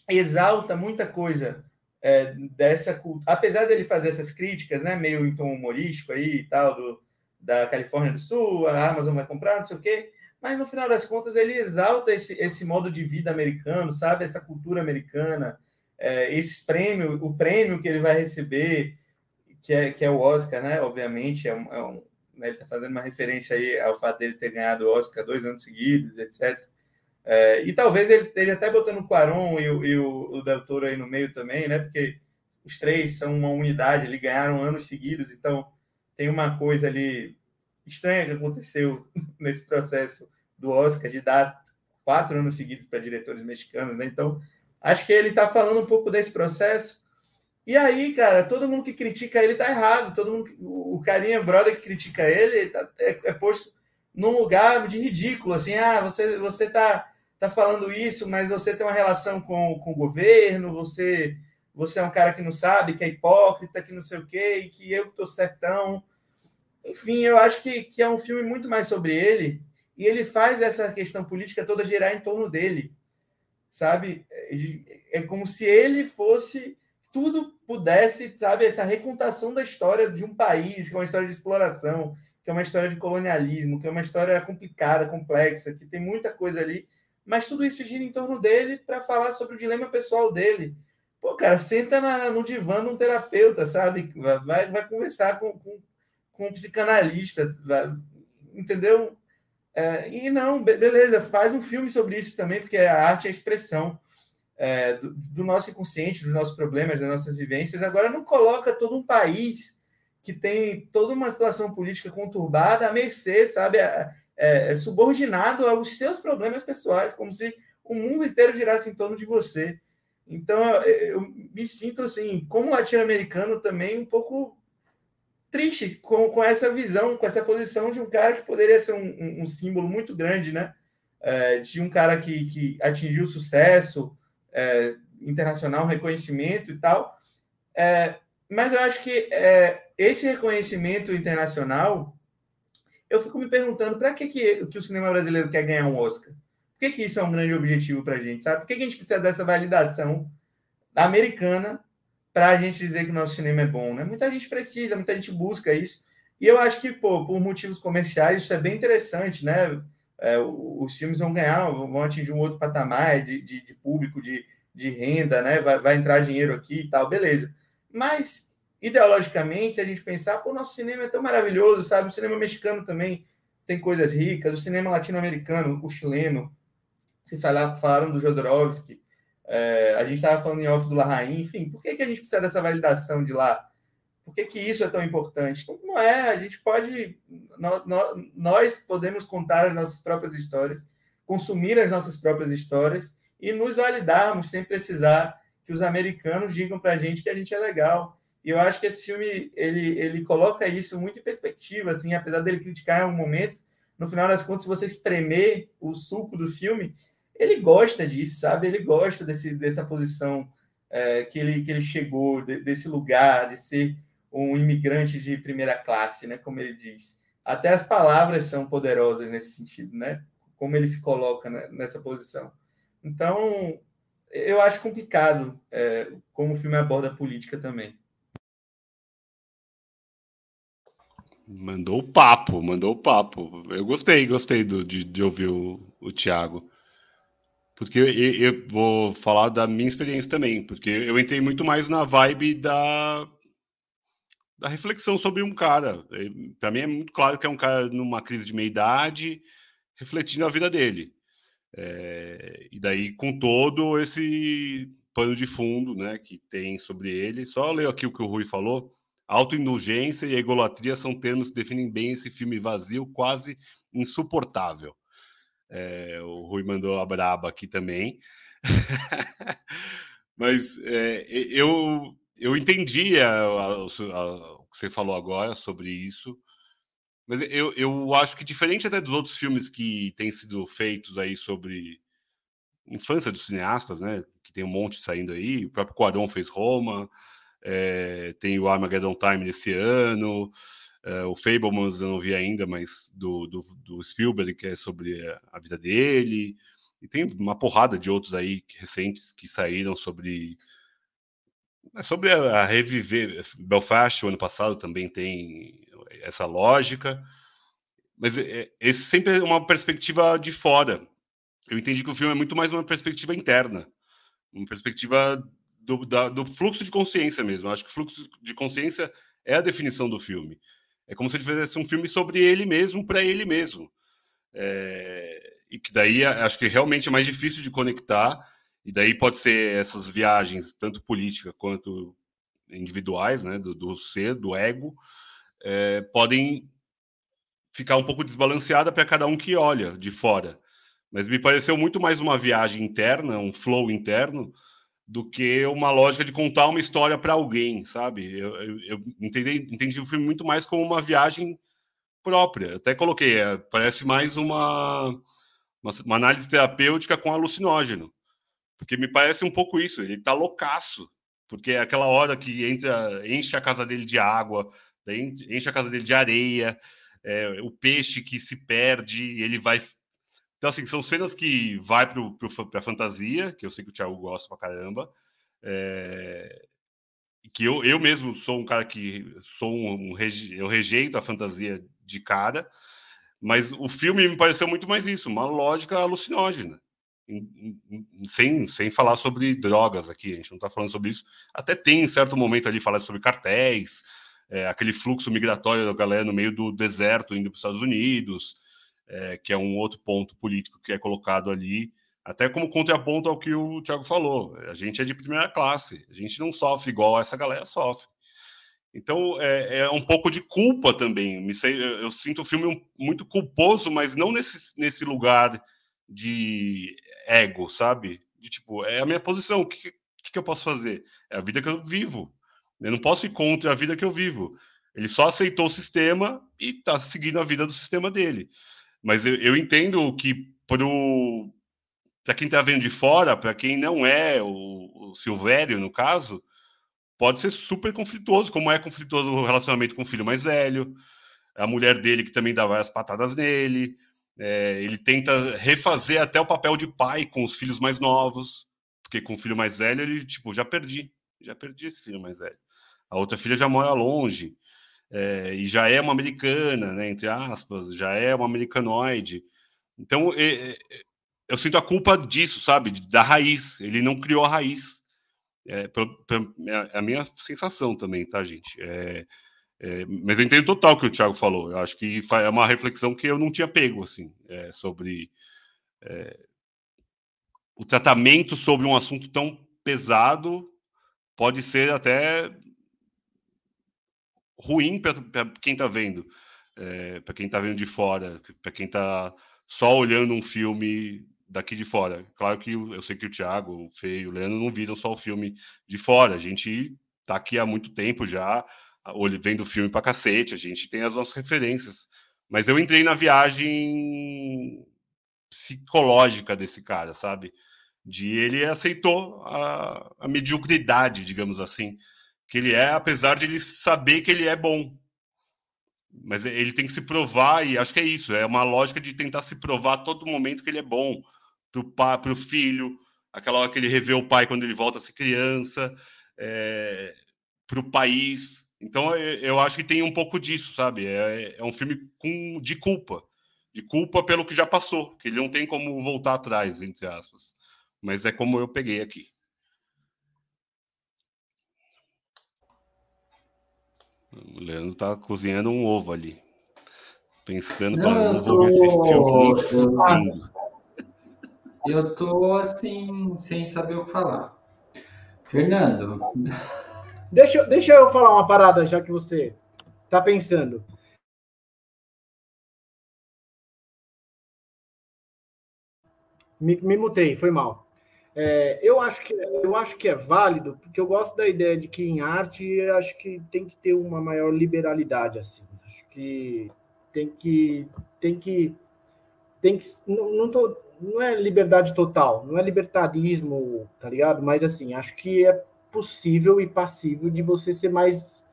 exalta muita coisa é, dessa cultura. Apesar dele fazer essas críticas, né, meio em tom humorístico aí e tal, do, da Califórnia do Sul, a Amazon vai comprar, não sei o quê, mas no final das contas ele exalta esse, esse modo de vida americano, sabe? Essa cultura americana, é, esse prêmio, o prêmio que ele vai receber, que é, que é o Oscar, né? Obviamente, é um, é um né, ele está fazendo uma referência aí ao fato dele ter ganhado o Oscar dois anos seguidos, etc. É, e talvez ele esteja até botando o Quaron e, o, e o, o Del Toro aí no meio também, né? Porque os três são uma unidade, eles ganharam anos seguidos, então tem uma coisa ali estranha que aconteceu nesse processo do Oscar de dar quatro anos seguidos para diretores mexicanos, né? Então, acho que ele está falando um pouco desse processo e aí, cara, todo mundo que critica ele tá errado. Todo mundo, o carinha brother que critica ele tá, é, é, posto num lugar de ridículo, assim, ah, você você tá tá falando isso, mas você tem uma relação com, com o governo, você você é um cara que não sabe, que é hipócrita, que não sei o quê, e que eu tô certão. Enfim, eu acho que, que é um filme muito mais sobre ele, e ele faz essa questão política toda girar em torno dele, sabe? É, como se ele fosse tudo pudesse, sabe, essa recontação da história de um país, que é uma história de exploração, que é uma história de colonialismo, que é uma história complicada, complexa, que tem muita coisa ali, mas tudo isso gira em torno dele para falar sobre o dilema pessoal dele. Pô, cara, senta na, no divã de um terapeuta, sabe? Vai, vai conversar com, com, com um psicanalista, vai, entendeu? É, e não, beleza, faz um filme sobre isso também, porque a arte é a expressão é, do, do, nosso inconsciente, dos nossos problemas, das nossas vivências. Agora, não coloca todo um país que tem toda uma situação política conturbada à mercê, sabe? É, é, subordinado aos seus problemas pessoais, como se o mundo inteiro girasse em torno de você. Então, eu me sinto, assim, como latino-americano também, um pouco triste com, com essa visão, com essa posição de um cara que poderia ser um, um, um símbolo muito grande, né? É, de um cara que, que atingiu sucesso, é, internacional, reconhecimento e tal. É, mas eu acho que é, esse reconhecimento internacional, eu fico me perguntando para que, que, que o cinema brasileiro quer ganhar um Oscar? Que, que isso é um grande objetivo para a gente, sabe? Por que, que a gente precisa dessa validação americana para a gente dizer que nosso cinema é bom, né? Muita gente precisa, muita gente busca isso. E eu acho que, pô, por motivos comerciais, isso é bem interessante, né? é, os filmes vão ganhar, vão atingir um outro patamar de, de, de público, de, de renda, né? Vai, vai, entrar dinheiro aqui e tal, beleza. Mas, ideologicamente, se a gente pensar, pô, nosso cinema é tão maravilhoso, sabe? O cinema mexicano também tem coisas ricas, o cinema latino-americano, o chileno, vocês falaram, do Jodorowsky, é, a gente estava falando em off do Larraín, enfim, por que, que a gente precisa dessa validação de lá? Por que, que isso é tão importante? Então, não é, a gente pode, nós podemos contar as nossas próprias histórias, consumir as nossas próprias histórias e nos validarmos sem precisar que os americanos digam para a gente que a gente é legal. E eu acho que esse filme ele, ele coloca isso muito em perspectiva, assim, apesar dele criticar em um momento, no final das contas, se você espremer o suco do filme, ele gosta disso, sabe? Ele gosta desse, dessa posição é, que, ele, que ele chegou, de, desse lugar, de ser um imigrante de primeira classe, né? Como ele diz. Até as palavras são poderosas nesse sentido, né? Como ele se coloca nessa posição. Então, eu acho complicado é, como o filme aborda a política também. Mandou o papo, mandou o papo. Eu gostei, gostei do, de, de ouvir o, o Thiago. Porque eu, eu, vou falar da minha experiência também, porque eu entrei muito mais na vibe da, da reflexão sobre um cara. Para mim é muito claro que é um cara numa crise de meia-idade, refletindo a vida dele. É, e daí com todo esse pano de fundo né, que tem sobre ele. Só leio aqui o que o Rui falou. Autoindulgência e egolatria são termos que definem bem esse filme vazio, quase insuportável. É, o Rui mandou a braba aqui também. Mas é, eu, eu entendi a, a, a, o que você falou agora sobre isso. Mas eu, eu acho que diferente até dos outros filmes que têm sido feitos aí sobre infância dos cineastas, né? Que tem um monte saindo aí. O próprio Quaron fez Roma, é, tem o Armageddon Time desse ano, é, o Fablemans eu não vi ainda, mas do, do, do, Spielberg, que é sobre a vida dele. E tem uma porrada de outros aí recentes que saíram sobre é sobre a, reviver Belfast o ano passado também tem essa lógica. Mas esse sempre é uma perspectiva de fora. Eu entendi que o filme é muito mais uma perspectiva interna uma perspectiva do, da, do fluxo de consciência mesmo. Eu acho que o fluxo de consciência é a definição do filme é como se ele fizesse um filme sobre ele mesmo para ele mesmo é, e que daí acho que realmente é mais difícil de conectar e daí pode ser essas viagens, tanto política quanto individuais, né, do, do ser, do ego, é, podem ficar um pouco desbalanceada para cada um que olha de fora. Mas me pareceu muito mais uma viagem interna, um flow interno, do que uma lógica de contar uma história para alguém, sabe? Eu, eu, eu, entendi, entendi o filme muito mais como uma viagem própria. Até coloquei, é, parece mais uma, uma, uma análise terapêutica com alucinógeno porque me parece um pouco isso, ele tá loucaço. Porque é aquela hora que entra, enche a casa dele de água, enche a casa dele de areia, é, o peixe que se perde, ele vai. Então, assim, são cenas que vai para a fantasia, que eu sei que o Thiago gosta pra caramba. É, que eu, eu mesmo sou um cara que sou um eu rejeito a fantasia de cara, mas o filme me pareceu muito mais isso, uma lógica alucinógena sem, sem falar sobre drogas aqui, a gente não está falando sobre isso. Até tem em certo momento ali falar sobre cartéis, é, aquele fluxo migratório da galera no meio do deserto indo para os Estados Unidos, é, que é um outro ponto político que é colocado ali, até como contraponto ao que o Thiago falou. A gente é de primeira classe, a gente não sofre igual essa galera sofre. Então é, é um pouco de culpa também. Eu, sinto o filme muito culposo, mas não nesse, nesse lugar de ego, sabe? De tipo, é a minha posição, o que, que eu posso fazer? É a vida que eu vivo. Eu não posso ir contra a vida que eu vivo. Ele só aceitou o sistema e está seguindo a vida do sistema dele. Mas eu, eu entendo que para quem está vendo de fora, para quem não é o, o Silvério, no caso, pode ser super conflituoso, como é conflituoso o relacionamento com o filho mais velho, a mulher dele que também dá várias patadas nele, é, ele tenta refazer até o papel de pai com os filhos mais novos, porque com o filho mais velho ele, tipo, já perdi, já perdi esse filho mais velho. A outra filha já mora longe, é, e já é uma americana, né, entre aspas, já é uma americanoide. Então, é, é eu sinto a culpa disso, sabe, da raiz. Ele não criou a raiz. É, pra, pra, é a minha sensação também, tá, gente? É, é, mas eu entendo total o que o Thiago falou. Eu acho que é uma reflexão que eu não tinha pego assim é, sobre é, o tratamento sobre um assunto tão pesado pode ser até ruim para quem está vendo, é, para quem está vendo de fora, para quem está só olhando um filme daqui de fora. Claro que eu, sei que o Thiago, o Feio, o Leandro não viram só o filme de fora. A gente está aqui há muito tempo já vendo filme pra cacete, a gente tem as nossas referências. Mas eu entrei na viagem psicológica desse cara, sabe? De ele aceitou a, a mediocridade, digamos assim, que ele é, apesar de ele saber que ele é bom. Mas ele tem que se provar, e acho que é isso, é uma lógica de tentar se provar a todo momento que ele é bom pro pai, pro filho, aquela hora que ele revê o pai quando ele volta a ser criança, é, pro país, então eu acho que tem um pouco disso, sabe? É, é um filme com, de culpa. De culpa pelo que já passou, que ele não tem como voltar atrás, entre aspas. Mas é como eu peguei aqui. O Leandro tá cozinhando um ovo ali. Pensando, não, falando, não vou ver esse filme Eu tô assim, sem saber o que falar. Fernando, Deixa, deixa eu falar uma parada, já que você está pensando. Me, me mutei, foi mal. É, eu, acho que, eu acho que é válido, porque eu gosto da ideia de que em arte acho que tem que ter uma maior liberalidade, assim. Acho que tem que. Tem que. Tem que. Não, não, tô, não é liberdade total, não é libertarismo, tá ligado? Mas assim, acho que é possível e passível de você ser mais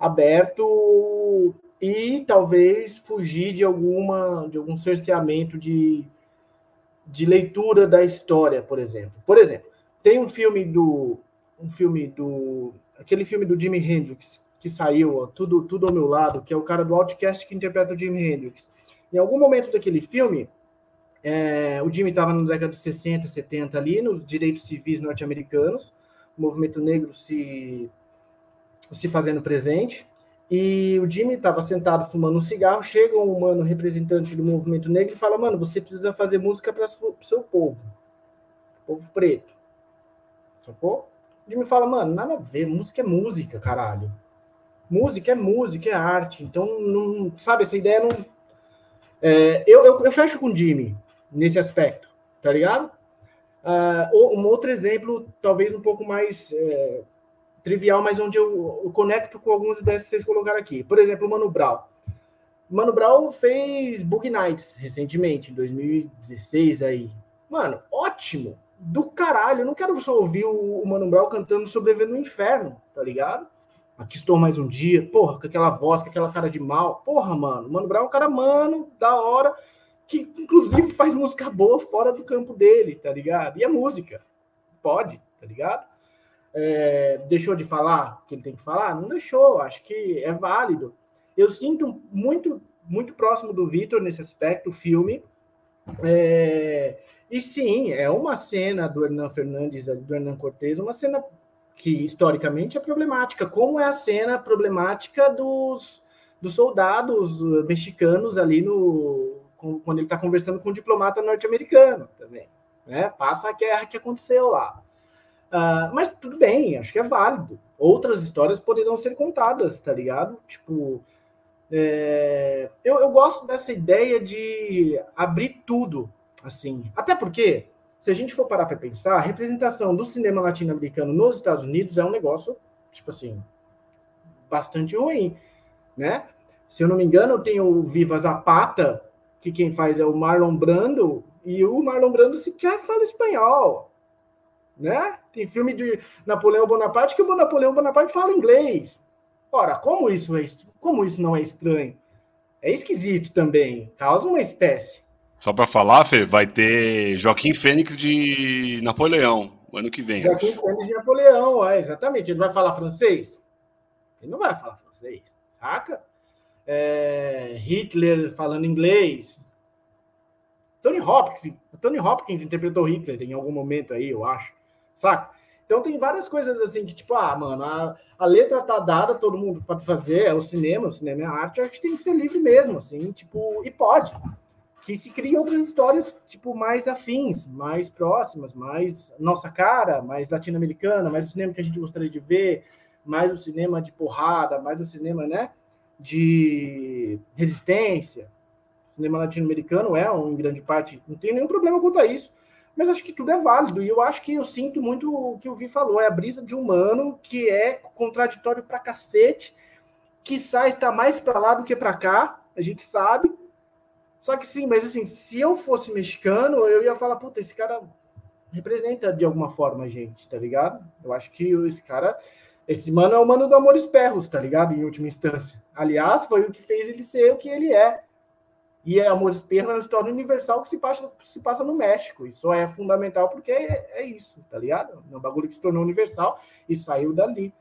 aberto e talvez fugir de alguma de algum cerceamento de, de leitura da história, por exemplo. Por exemplo, tem um filme do um filme do aquele filme do Jimi Hendrix que saiu, tudo tudo ao meu lado, que é o cara do Outcast que interpreta o Jimi Hendrix. Em algum momento daquele filme, é, o Jimmy estava na década de 60, 70 ali, nos direitos civis norte-americanos, o movimento negro se, se fazendo presente. E o Jimmy estava sentado fumando um cigarro. Chega um humano representante do movimento negro e fala: Mano, você precisa fazer música para o seu povo, povo preto. Sacou? O Jimmy fala: Mano, nada a ver, música é música, caralho. Música é música, é arte. Então, não, sabe, essa ideia não. É, eu, eu, eu fecho com o Jimmy nesse aspecto, tá ligado? Uh, um outro exemplo, talvez um pouco mais é, trivial, mas onde eu, eu, conecto com algumas ideias que vocês colocaram aqui. Por exemplo, o Mano Brown. Mano Brown fez Bug Nights recentemente, em 2016 aí. Mano, ótimo! Do caralho! Eu não quero só ouvir o, Mano Brown cantando Sobrevivendo no Inferno, tá ligado? Aqui estou mais um dia, porra, com aquela voz, com aquela cara de mal. Porra, mano, Mano Brown é um cara mano, da hora que inclusive faz música boa fora do campo dele, tá ligado? E é música. Pode, tá ligado? É, deixou de falar o que ele tem que falar? Não deixou, acho que é válido. Eu sinto muito, muito próximo do Vitor nesse aspecto, o filme. É, e sim, é uma cena do Hernan Fernandes, do Hernan Cortez, uma cena que historicamente é problemática, como é a cena problemática dos, dos soldados mexicanos ali no, quando ele está conversando com um diplomata norte-americano também. Né? Passa a guerra que aconteceu lá. Uh, mas tudo bem, acho que é válido. Outras histórias poderão ser contadas, tá ligado? Tipo, é... eu, eu gosto dessa ideia de abrir tudo, assim. Até porque, se a gente for parar para pensar, a representação do cinema latino-americano nos Estados Unidos é um negócio, tipo assim, bastante ruim, né? Se eu não me engano, tem o Viva Zapata, que quem faz é o Marlon Brando, e o Marlon Brando sequer fala espanhol. Né? Tem filme de Napoleão Bonaparte que o Napoleão Bonaparte fala inglês. Ora, como isso, é, como isso não é estranho? É esquisito também, causa uma espécie. Só para falar, Fê, vai ter Joaquim Fênix de Napoleão, ano que vem. Joaquim acho. Fênix de Napoleão, é, exatamente. Ele vai falar francês? Ele não vai falar francês, saca? é, Hitler falando inglês. Tony Hopkins, Tony Hopkins interpretou Hitler em algum momento aí, eu acho, saca? Então tem várias coisas assim que, tipo, ah, mano, a, a letra tá dada, todo mundo pode fazer, é o cinema, o cinema é a arte, acho que tem que ser livre mesmo, assim, tipo, e pode. Que se criem outras histórias, tipo, mais afins, mais próximas, mais nossa cara, mais latino-americana, mais o cinema que a gente gostaria de ver, mais o cinema de porrada, mais o cinema, né? de resistência. O cinema latino-americano é, em grande parte, não tem nenhum problema quanto a isso. Mas acho que tudo é válido. E eu acho que eu sinto muito o que o Vi falou: é a brisa de humano que é contraditório pra cacete, que sai está mais para lá do que para cá, a gente sabe. Só que sim, mas assim, se eu fosse mexicano, eu ia falar, puta, esse cara representa de alguma forma a gente, tá ligado? Eu acho que esse cara esse mano é o mano do Amores Perros, tá ligado? Em última instância. Aliás, foi o que fez ele ser o que ele é. E é Amores Perros é uma história universal que se passa, se passa no México. Isso é fundamental porque é, é isso, tá ligado? É um bagulho que se tornou universal e saiu dali.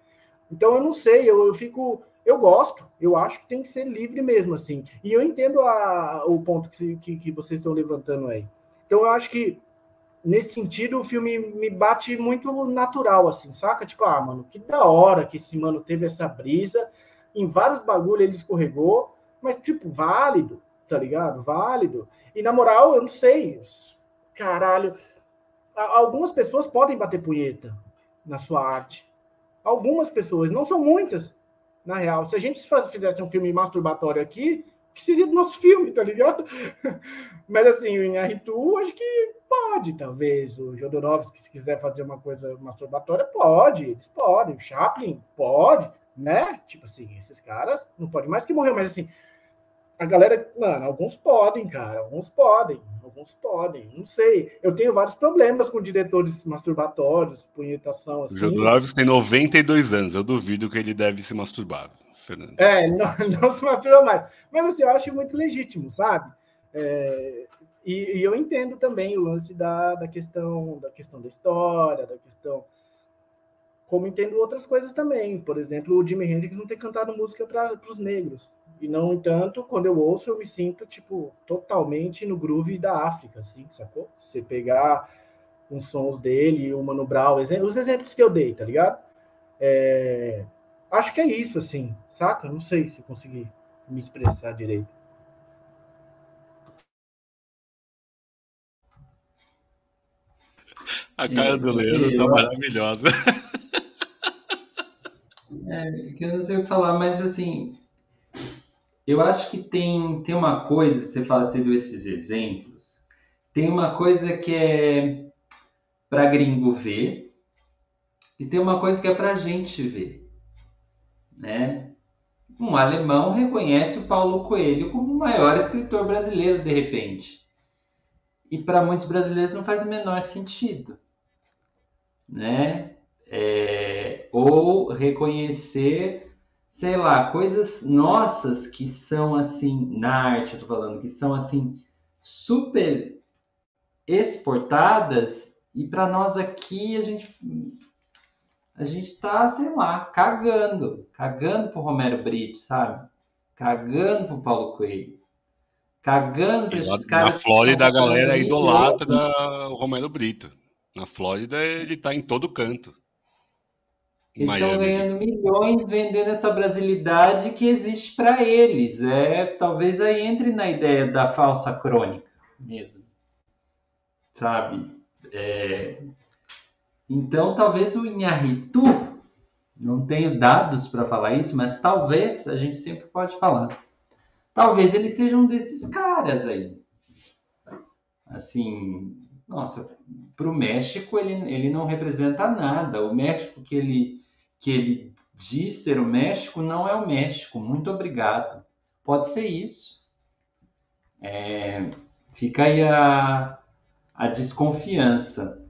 Então eu não sei, eu, eu fico. Eu gosto, eu acho que tem que ser livre mesmo, assim. E eu entendo a, o ponto que, que, que vocês estão levantando aí. Então eu acho que nesse sentido, o filme me bate muito natural, assim, saca? Tipo, ah, mano, que da hora que esse mano teve essa brisa. Em vários bagulhos ele escorregou, mas, tipo, válido, tá ligado? Válido. E na moral, eu não sei. Caralho. Algumas pessoas podem bater punheta na sua arte. Algumas pessoas, não são muitas, na real. Se a gente fizesse um filme masturbatório aqui, que seria do nosso filme, tá ligado? Mas assim, o Inharitu, acho que pode, talvez. O Jodorowsky, se quiser fazer uma coisa masturbatória, pode. Eles podem. O Chaplin pode, né? Tipo assim, esses caras não pode mais que morrer, mas assim, a galera, mano, alguns podem, cara, alguns podem, alguns podem, não sei. Eu tenho vários problemas com diretores masturbatórios, punhetação, assim. O Jodorowsky tem 92 anos, eu duvido que ele deve se masturbar, Fernando. É, não, não se masturba mais. Mas assim, eu acho muito legítimo, sabe? É, e, e, eu entendo também o lance da, da questão da questão da história, da questão como entendo outras coisas também. Por exemplo, o Jimi Hendrix não ter cantado música para os negros. E, no entanto, quando eu ouço, eu me sinto, tipo, totalmente no groove da África, assim, sacou? Você pegar uns sons dele, o Mano Brown, os exemplos que eu dei, tá ligado? É... Acho que é isso, assim, saca? Não sei se consegui me expressar direito. A cara do Leandro tá maravilhosa. É, que eu não sei o que falar, mas assim, eu acho que tem, tem uma coisa, você assim desses exemplos, tem uma coisa que é para gringo ver e tem uma coisa que é para gente ver, né? Um alemão reconhece o Paulo Coelho como o maior escritor brasileiro de repente. E para muitos brasileiros não faz o menor sentido, né? É, ou reconhecer sei lá, coisas nossas que são assim, na arte, eu tô falando, que são assim, super exportadas e para nós aqui a gente a gente tá, sei lá, cagando, cagando pro Romero Brito, sabe? Cagando pro Paulo Coelho. Cagando pra esses caras. Na Flórida a galera idolatra o Romero Brito. Na Flórida ele tá em todo canto. Eles estão ganhando milhões vendendo essa brasilidade que existe para eles. É, talvez aí entre na ideia da falsa crônica mesmo. Sabe? É... Então, talvez o Inharitu, não tenho dados para falar isso, mas talvez a gente sempre pode falar. Talvez ele seja um desses caras aí. Assim, nossa, para o México ele, ele não representa nada. O México que ele que ele diz ser o México não é o México. Muito obrigado. Pode ser isso. É, fica aí a, a desconfiança.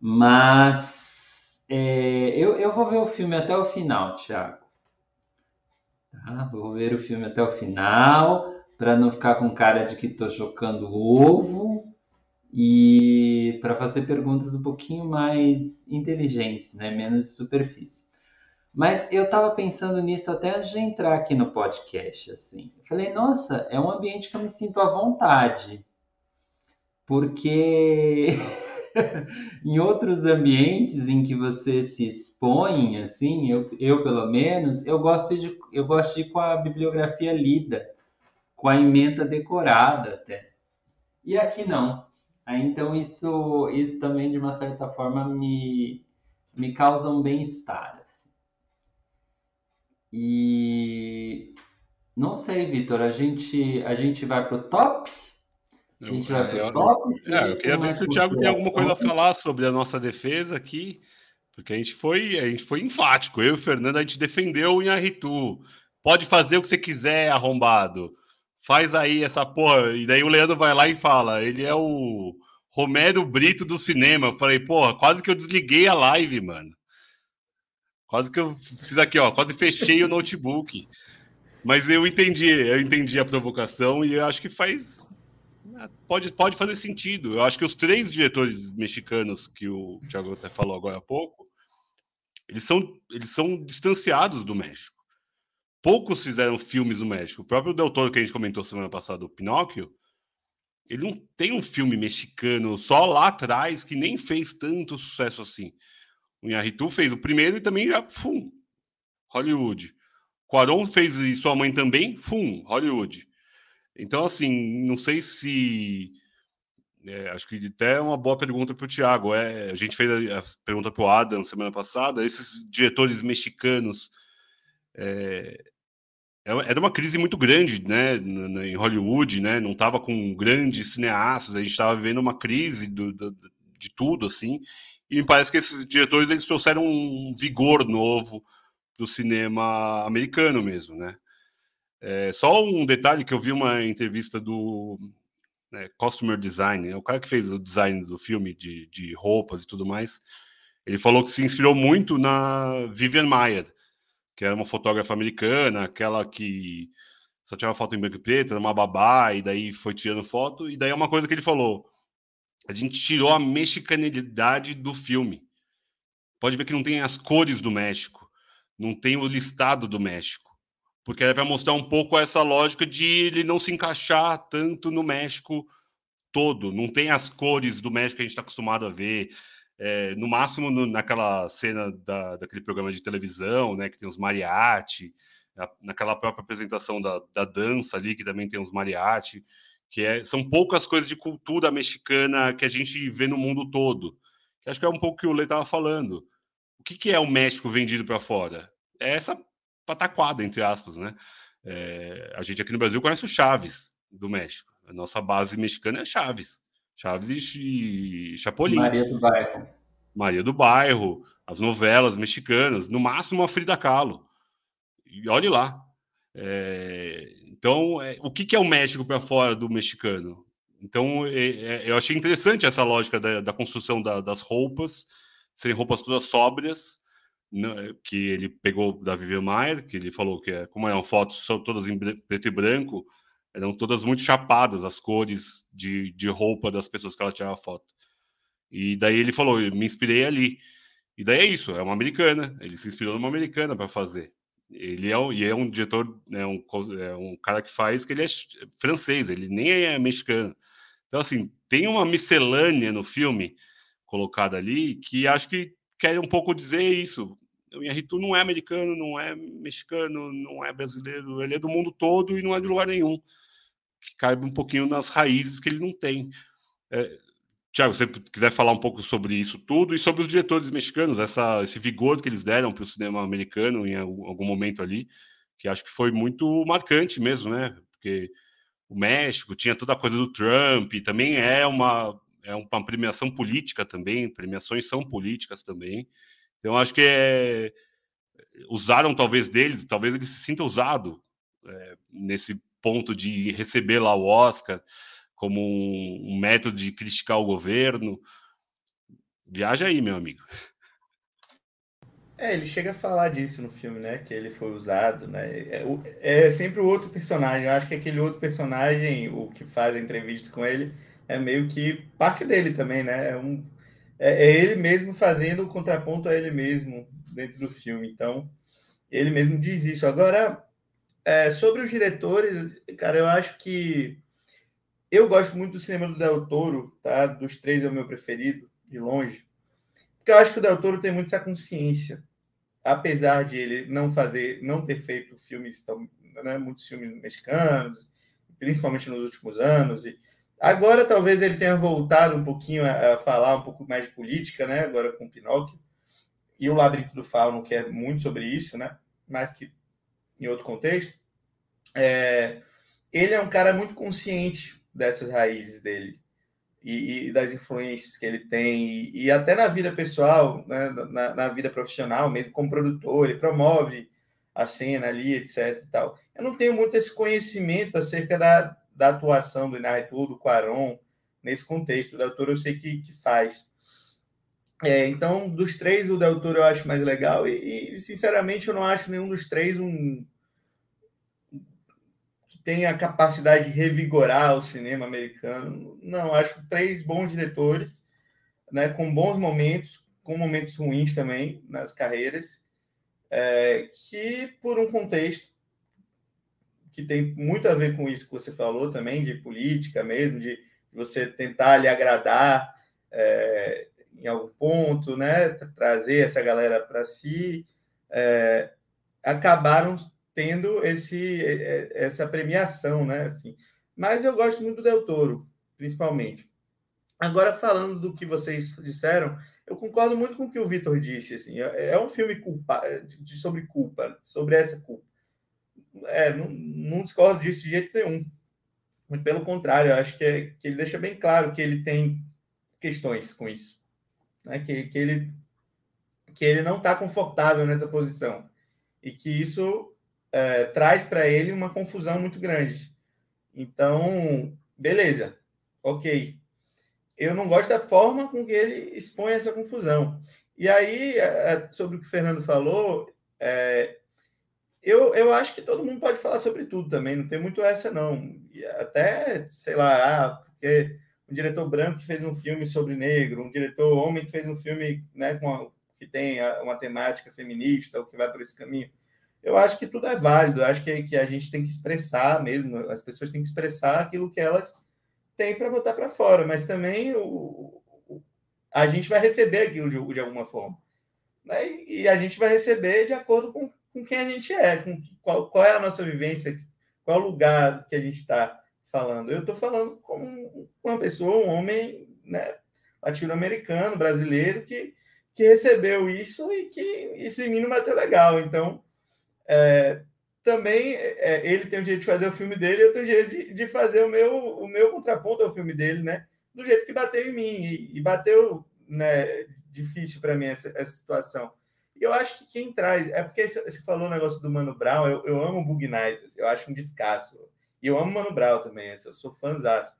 Mas é, eu, eu vou ver o filme até o final, Thiago. Tá? Vou ver o filme até o final para não ficar com cara de que estou chocando ovo e para fazer perguntas um pouquinho mais inteligentes, né? menos de superfície. Mas eu estava pensando nisso até antes de entrar aqui no podcast, assim. Falei, nossa, é um ambiente que eu me sinto à vontade, porque em outros ambientes em que você se expõe, assim, eu, eu pelo menos, eu gosto de eu gosto de ir com a bibliografia lida, com a emenda decorada até. E aqui não. Aí, então, isso, isso também, de uma certa forma, me, me causa um bem-estar. Assim. E não sei, Vitor, a gente, a gente vai para o top? A gente vai para o top? É, eu queria ver se o Thiago tem alguma coisa a falar sobre a nossa defesa aqui, porque a gente foi, a gente foi enfático. Eu e o Fernando, a gente defendeu o Inharitu. Pode fazer o que você quiser, arrombado faz aí essa porra. E daí o Leandro vai lá e fala, ele é o Romero Brito do cinema. Eu falei, porra, quase que eu desliguei a live, mano. Quase que eu fiz aqui, ó, quase fechei o notebook. Mas eu entendi, eu entendi a provocação e eu acho que faz pode, pode fazer sentido. Eu acho que os três diretores mexicanos que o Thiago até falou agora há pouco, eles são, eles são distanciados do México poucos fizeram filmes no México. O próprio Del Toro, que a gente comentou semana passada, o Pinóquio, ele não tem um filme mexicano só lá atrás que nem fez tanto sucesso assim. O Inharitu fez o primeiro e também já, fum, Hollywood. Quaron fez e sua mãe também, fum, Hollywood. Então, assim, não sei se. É, acho que até é uma boa pergunta para o Tiago. É, a gente fez a, a pergunta para o Adam semana passada. Esses diretores mexicanos é, era uma crise muito grande, né, em Hollywood, né, não estava com grandes cineastas, a gente estava vivendo uma crise do, do, de tudo, assim, e me parece que esses diretores, eles trouxeram um vigor novo do cinema americano mesmo, né. É, só um detalhe que eu vi uma entrevista do né, Costumer Design, é o cara que fez o design do filme de, de roupas e tudo mais, ele falou que se inspirou muito na Vivian Mayer, que era uma fotógrafa americana, aquela que só tinha uma foto em branco e preto, era uma babá, e daí foi tirando foto, e daí é uma coisa que ele falou. A gente tirou a mexicanidade do filme. Pode ver que não tem as cores do México, não tem o listado do México, porque era para mostrar um pouco essa lógica de ele não se encaixar tanto no México todo, não tem as cores do México que a gente está acostumado a ver, é, no máximo no, naquela cena da, daquele programa de televisão, né, que tem os mariachi, naquela própria apresentação da, da dança ali, que também tem os mariachi, que é, são poucas coisas de cultura mexicana que a gente vê no mundo todo. Acho que é um pouco o que o Lei estava falando. O que, que é o México vendido para fora? É essa pataquada, entre aspas, né? É, a gente aqui no Brasil conhece o Chaves do México. A nossa base mexicana é Chaves. Chaves e Chapolin. Maria do Bairro. Maria do Bairro, as novelas mexicanas, no máximo a Frida Kahlo. E olhe lá. É, então, é, o que, que, é o México para fora do mexicano? Então, é, é, eu achei interessante essa lógica da, da construção da, das roupas, serem roupas todas sóbrias, né, que ele pegou da Vivian Maier, que ele falou que, é, como eram fotos todas em preto e branco, eram todas muito chapadas as cores de, de roupa das pessoas que ela tirava foto. E daí ele falou, eu me inspirei ali. E daí é isso, é uma americana. Ele se inspirou numa americana para fazer. Ele é, e é um diretor, é um, é um cara que faz que ele é francês, ele nem é mexicano. Então, assim, tem uma miscelânea no filme colocada ali que acho que quer um pouco dizer isso. O Inharitu não é americano, não é mexicano, não é brasileiro, ele é do mundo todo e não é de lugar nenhum que caiba um pouquinho nas raízes que ele não tem. É, Tiago, se você quiser falar um pouco sobre isso tudo e sobre os diretores mexicanos, essa, esse vigor que eles deram para o cinema americano em algum momento ali, que acho que foi muito marcante mesmo, né? Porque o México tinha toda a coisa do Trump, e também é uma, é uma premiação política também, premiações são políticas também. Então, acho que é, usaram talvez deles, talvez ele se sinta usado é, nesse ponto de receber lá o Oscar como um, método de criticar o governo. Viaja aí, meu amigo. É, ele chega a falar disso no filme, né? Que ele foi usado, né? É, é, sempre o outro personagem. Eu acho que aquele outro personagem, o que faz a entrevista com ele, é meio que parte dele também, né? É, um, é, é ele mesmo fazendo o contraponto a ele mesmo dentro do filme. Então, ele mesmo diz isso. Agora, é, sobre os diretores, cara, eu acho que eu gosto muito do cinema do Del Toro, tá? Dos três é o meu preferido, de longe. Porque eu acho que o Del Toro tem muito essa consciência. Apesar de ele não fazer, não ter feito filmes tão, né, muitos filmes mexicanos, principalmente nos últimos anos. E agora talvez ele tenha voltado um pouquinho a, a falar um pouco mais de política, né? Agora com Pinóquio. E o Labirinto do Fauno, que é muito sobre isso, né? Mas que em outro contexto, é, ele é um cara muito consciente dessas raízes dele e, e das influências que ele tem, e, e até na vida pessoal, né, na, na, vida profissional, mesmo como produtor, ele promove a cena ali, etc. E tal. Eu não tenho muito esse conhecimento acerca da, da atuação do Inarritu, do Quaron, nesse contexto. O Del Toro eu sei que, que faz. É, então, dos três, o Del Toro eu acho mais legal e, e, sinceramente, eu não acho nenhum dos três um tenha a capacidade de revigorar o cinema americano. Não, acho três bons diretores, né, com bons momentos, com momentos ruins também nas carreiras, é, que por um contexto que tem muito a ver com isso que você falou também, de política mesmo, de você tentar lhe agradar. É, em algum ponto, né? Trazer essa galera para si, é, acabaram tendo esse, essa premiação, né? Assim. Mas eu gosto muito do Del Toro, principalmente. Agora, falando do que vocês disseram, eu concordo muito com o que o Vitor disse. Assim, é, é um filme culpa, sobre culpa, sobre essa culpa. é, não, não discordo disso de jeito nenhum. Muito pelo contrário, eu acho que, é, que ele deixa bem claro que ele tem questões com isso. Né? Que, que, ele, que ele não está confortável nessa posição. E que isso é, traz para ele uma confusão muito grande. Então, beleza, ok. Eu não gosto da forma com que ele expõe essa confusão. E aí, é, é, sobre o que o Fernando falou, é, eu, eu acho que todo mundo pode falar sobre tudo também, não tem muito essa, não. Até, sei lá, ah, porque um diretor branco que fez um filme sobre negro, um diretor homem que fez um filme né, com uma, que tem uma temática feminista, ou que vai por esse caminho. Eu acho que tudo é válido, eu acho que, que a gente tem que expressar mesmo, as pessoas têm que expressar aquilo que elas têm para botar para fora, mas também o, o, a gente vai receber aquilo de, de alguma forma. Né? E a gente vai receber de acordo com, com quem a gente é, com qual, qual é a nossa vivência, qual lugar que a gente está falando. Eu estou falando como uma pessoa, um homem né, latino-americano, brasileiro, que, que recebeu isso e que isso em mim não bateu legal. Então, é, também é, ele tem o direito de fazer o filme dele, eu tenho o direito de, de, fazer o meu, o meu contraponto ao filme dele, né? Do jeito que bateu em mim. E, e bateu né, difícil para mim essa, essa situação. E eu acho que quem traz. É porque você falou o negócio do Mano Brown, eu, eu amo o Bug Night, eu acho um descasso. E eu amo Mano Brown também, eu sou fãzaço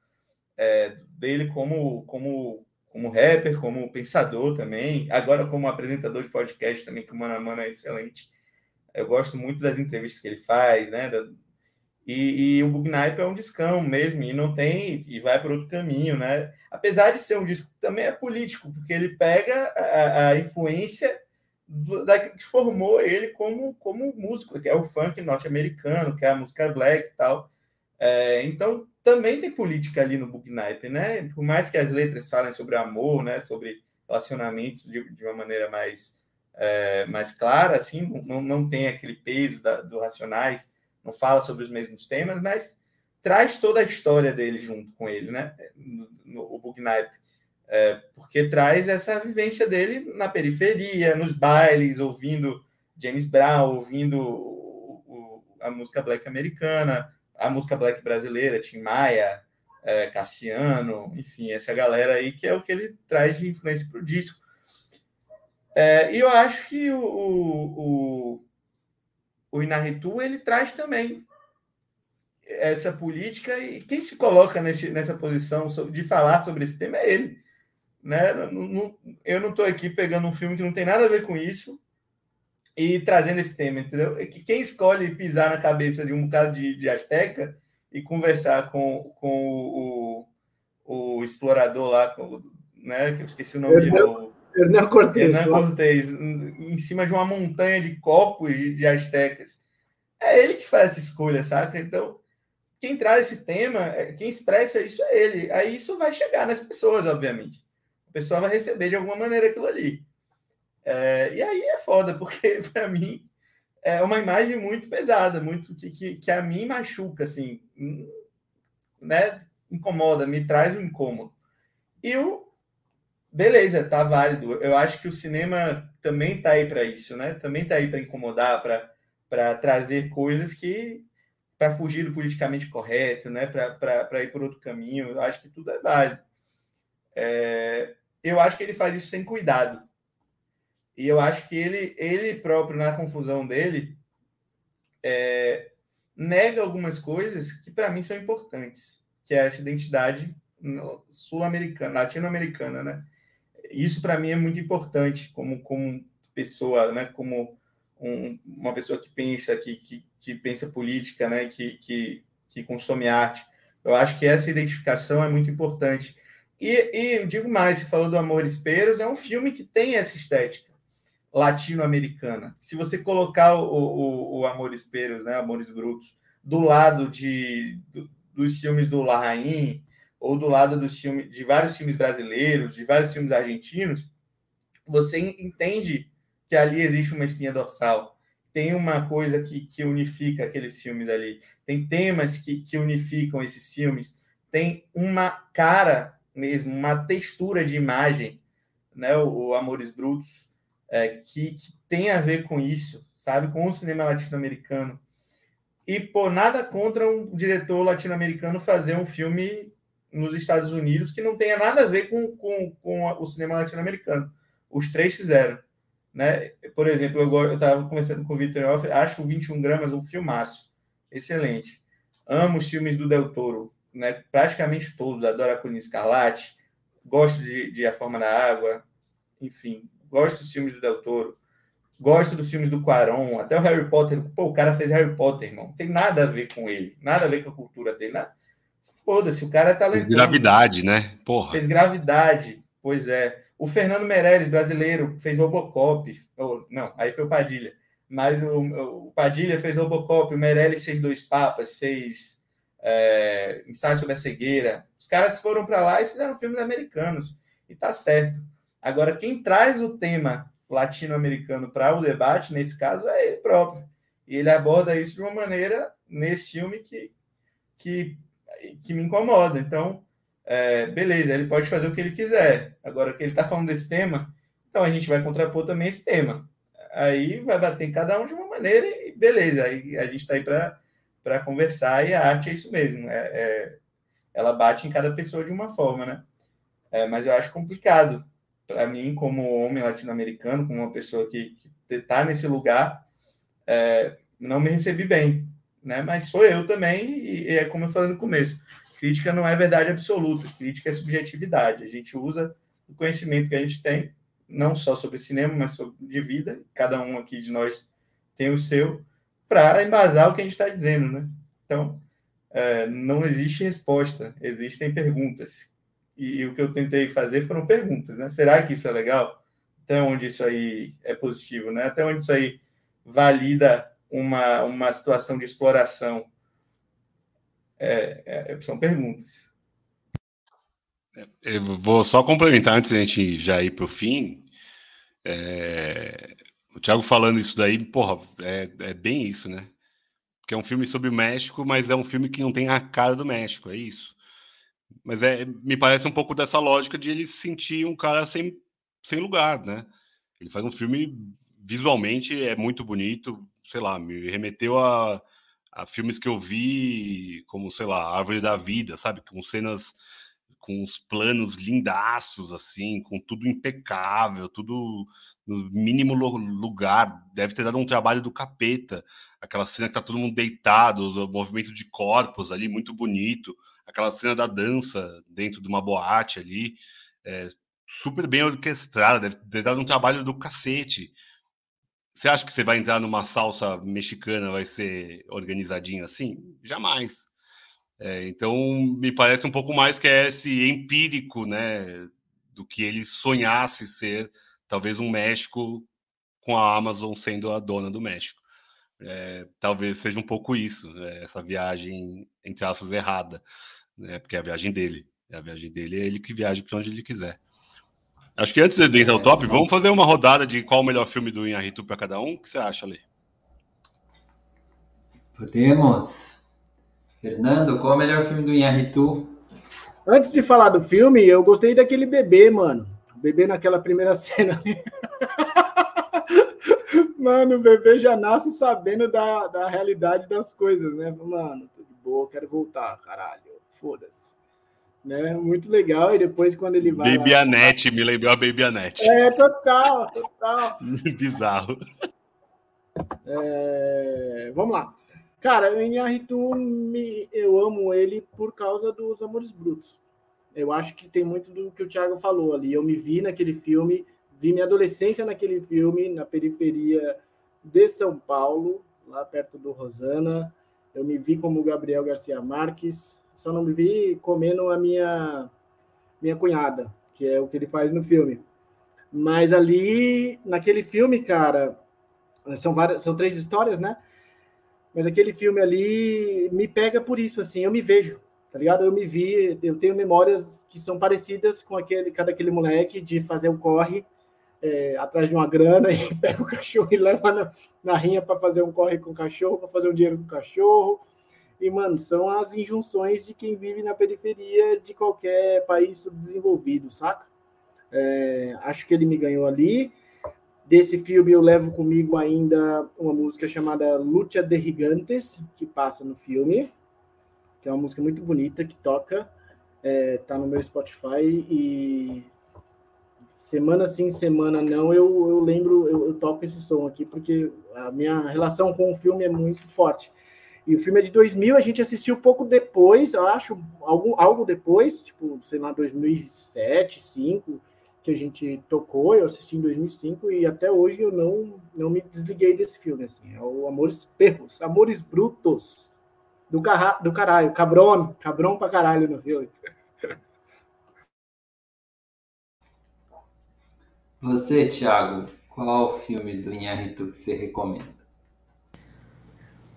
é, dele como, como, como rapper, como pensador também, agora como apresentador de podcast também, que o Mano a Mano é excelente. Eu gosto muito das entrevistas que ele faz, né? E, e, o Bugnipe é um discão mesmo, e não tem, e vai por outro caminho, né? Apesar de ser um disco também é político, porque ele pega a, a influência da, que formou ele como, como músico, que é o funk norte-americano, que é a música black e tal. É, então, também tem política ali no Booknipe, né? Por mais que as letras falem sobre amor, né? Sobre relacionamentos de, de uma maneira mais, é, mais clara, assim, não, não tem aquele peso da, do Racionais, não fala sobre os mesmos temas, mas traz toda a história dele junto com ele, né? No, no, o Booknipe. É, porque traz essa vivência dele na periferia, nos bailes, ouvindo James Brown, ouvindo o, o, a música black americana, a música black brasileira, Tim Maia, é, Cassiano, enfim, essa galera aí que é o que ele traz de influência para o disco. É, e eu acho que o, o, o Inarritu ele traz também essa política e quem se coloca nesse, nessa posição de falar sobre esse tema é ele. Né? eu não estou aqui pegando um filme que não tem nada a ver com isso e trazendo esse tema, entendeu? É que quem escolhe pisar na cabeça de um cara de, de Azteca e conversar com, com o, o, o explorador lá, com, né? Que eu esqueci o nome de novo. Hernão Cortez. Hernán Cortez, em cima de uma montanha de corpos de, de Aztecas. É ele que faz essa escolha, saca? Então, quem traz esse tema, é, quem expressa isso é ele. Aí isso vai chegar nas pessoas, obviamente. A pessoa vai receber de alguma maneira aquilo ali. É, e aí é foda, porque para mim é uma imagem muito pesada, muito que, que, que, a mim machuca, assim, hum, né? Incomoda, me traz um incômodo. E o beleza, tá válido. Eu acho que o cinema também tá aí para isso, né? Também tá aí para incomodar, para trazer coisas que para fugir do politicamente correto, né? Para ir por outro caminho. Eu acho que tudo é válido. É, eu acho que ele faz isso sem cuidado. E eu acho que ele, ele próprio, na confusão dele, é, nega algumas coisas que para mim são importantes, que é essa identidade sul-americana, latino-americana, né? Isso para mim é muito importante como, como pessoa, né? Como um, uma pessoa que pensa, que, que, que pensa política, né? Que, que, que consome arte. Eu acho que essa identificação é muito importante. E, e digo mais, se falou do Amores Peros, é um filme que tem essa estética latino-americana. Se você colocar o, o, o Amores Peros, né, Amores Brutos, do lado de, do, dos filmes do Larraín, ou do lado dos filmes, de vários filmes brasileiros, de vários filmes argentinos, você entende que ali existe uma espinha dorsal. Tem uma coisa que, que unifica aqueles filmes ali. Tem temas que, que unificam esses filmes. Tem uma cara mesmo, uma textura de imagem, né? O, o Amores Brutos, é, que, que, tem a ver com isso, sabe? Com o cinema latino-americano. E, pô, nada contra um diretor latino-americano fazer um filme nos Estados Unidos que não tenha nada a ver com, com, com o cinema latino-americano. Os três fizeram. Né? Por exemplo, eu estava conversando com o Victor Off, acho o 21 Gramas um filmaço. Excelente. Amo os filmes do Del Toro, né? praticamente todos. Adoro a Colina Escarlate, gosto de, de A Forma da Água, enfim, gosto dos filmes do Del Toro. Gosto dos filmes do Quaron, até o Harry Potter. Pô, o cara fez Harry Potter, irmão. Não tem nada a ver com ele, nada a ver com a cultura dele. Nada. Foda-se, o cara é talentoso. Fez gravidade, né? Porra. Fez gravidade, pois é. O Fernando Meirelles, brasileiro, fez Robocop. Oh, não, aí foi o Padilha. Mas o, o Padilha fez Robocop, o Meirelles fez Dois Papas, fez é, Ensaio sobre a Cegueira. Os caras foram para lá e fizeram filmes americanos. E tá certo. Agora, quem traz o tema latino-americano para o debate, nesse caso, é ele próprio. E ele aborda isso de uma maneira, nesse filme, que, que, que me incomoda. Então, é, beleza, ele pode fazer o que ele quiser. Agora, que ele está falando desse tema, então a gente vai contrapor também esse tema. Aí vai bater cada um de uma maneira e beleza. Aí a gente está aí para conversar e a arte é isso mesmo. É, é, ela bate em cada pessoa de uma forma, né? É, mas eu acho complicado para mim, como homem latino-americano, como uma pessoa que está nesse lugar, é, não me recebi bem, né? Mas sou eu também, e, e é como eu falei no começo: crítica não é verdade absoluta, crítica é subjetividade. A gente usa o conhecimento que a gente tem, não só sobre cinema, mas sobre de vida, cada um aqui de nós tem o seu, para embasar o que a gente está dizendo, né? Então, é, não existe resposta, existem perguntas e o que eu tentei fazer foram perguntas, né? Será que isso é legal? Até onde isso aí é positivo, né? Até onde isso aí valida uma, uma situação de exploração? É, é, são perguntas. Eu vou só complementar antes da gente já ir para o fim. É... O Thiago falando isso daí, porra, é, é bem isso, né? Porque é um filme sobre o México, mas é um filme que não tem a cara do México, é isso. Mas é, me parece um pouco dessa lógica de ele se sentir um cara sem, sem lugar, né? Ele faz um filme visualmente é muito bonito, sei lá, me remeteu a, a filmes que eu vi, como, sei lá, Árvore da Vida, sabe? Com cenas, com os planos lindaços, assim, com tudo impecável, tudo no mínimo lugar. Deve ter dado um trabalho do capeta. Aquela cena que tá todo mundo deitado, o movimento de corpos ali, muito bonito aquela cena da dança dentro de uma boate ali, é, super bem orquestrada, deve ter dado um trabalho do cacete. Você acha que você vai entrar numa salsa mexicana, vai ser organizadinho assim? Jamais. É, então, me parece um pouco mais que é esse empírico, né, do que ele sonhasse ser, talvez um México com a Amazon sendo a dona do México. É, talvez seja um pouco isso, né, essa viagem, entre aspas, errada, né, porque é a viagem dele. É a viagem dele, é ele que viaja para onde ele quiser. Acho que antes de entrar no top, vamos fazer uma rodada de qual o melhor filme do Inharitu para cada um. O que você acha, Lê? Podemos. Fernando, qual o melhor filme do Inharitu? Antes de falar do filme, eu gostei daquele bebê, mano. O bebê naquela primeira cena. Mano, o bebê já nasce sabendo da, da realidade das coisas, né? Mano, tudo boa, quero voltar, caralho. Foda-se. Né? Muito legal. E depois, quando ele vai. Baby lá... Anete, me lembrou a Baby Anete. É, total, total. Bizarro. É... Vamos lá. Cara, o Inharitu, eu amo ele por causa dos Amores Brutos. Eu acho que tem muito do que o Thiago falou ali. Eu me vi naquele filme Vi minha adolescência naquele filme, na periferia de São Paulo, lá perto do Rosana. Eu me vi como Gabriel Garcia Marques, só não me vi comendo a minha minha cunhada, que é o que ele faz no filme. Mas ali, naquele filme, cara, são várias, são três histórias, né? Mas aquele filme ali me pega por isso, assim, eu me vejo, tá ligado? Eu me vi, eu tenho memórias que são parecidas com aquele, cada aquele moleque de fazer o corre é, atrás de uma grana e pega o cachorro e leva na, na rinha para fazer um corre com o cachorro, para fazer um dinheiro com o cachorro. E, mano, são as injunções de quem vive na periferia de qualquer país subdesenvolvido, saca? É, acho que ele me ganhou ali. Desse filme eu levo comigo ainda uma música chamada Lucha de Gigantes, que passa no filme, que é uma música muito bonita que toca, é, tá no meu Spotify e semana sim, semana não, eu, eu lembro, eu, eu toco esse som aqui porque a minha relação com o filme é muito forte. E o filme é de 2000, a gente assistiu pouco depois, eu acho, algo, algo depois, tipo, sei lá, 2007, 2005, que a gente tocou, eu assisti em 2005 e até hoje eu não, não me desliguei desse filme, assim, é o Amores Perros, Amores Brutos, do, carra, do caralho, cabrão, cabrão pra caralho no filme. Você, Thiago, qual filme do Inharritu que você recomenda?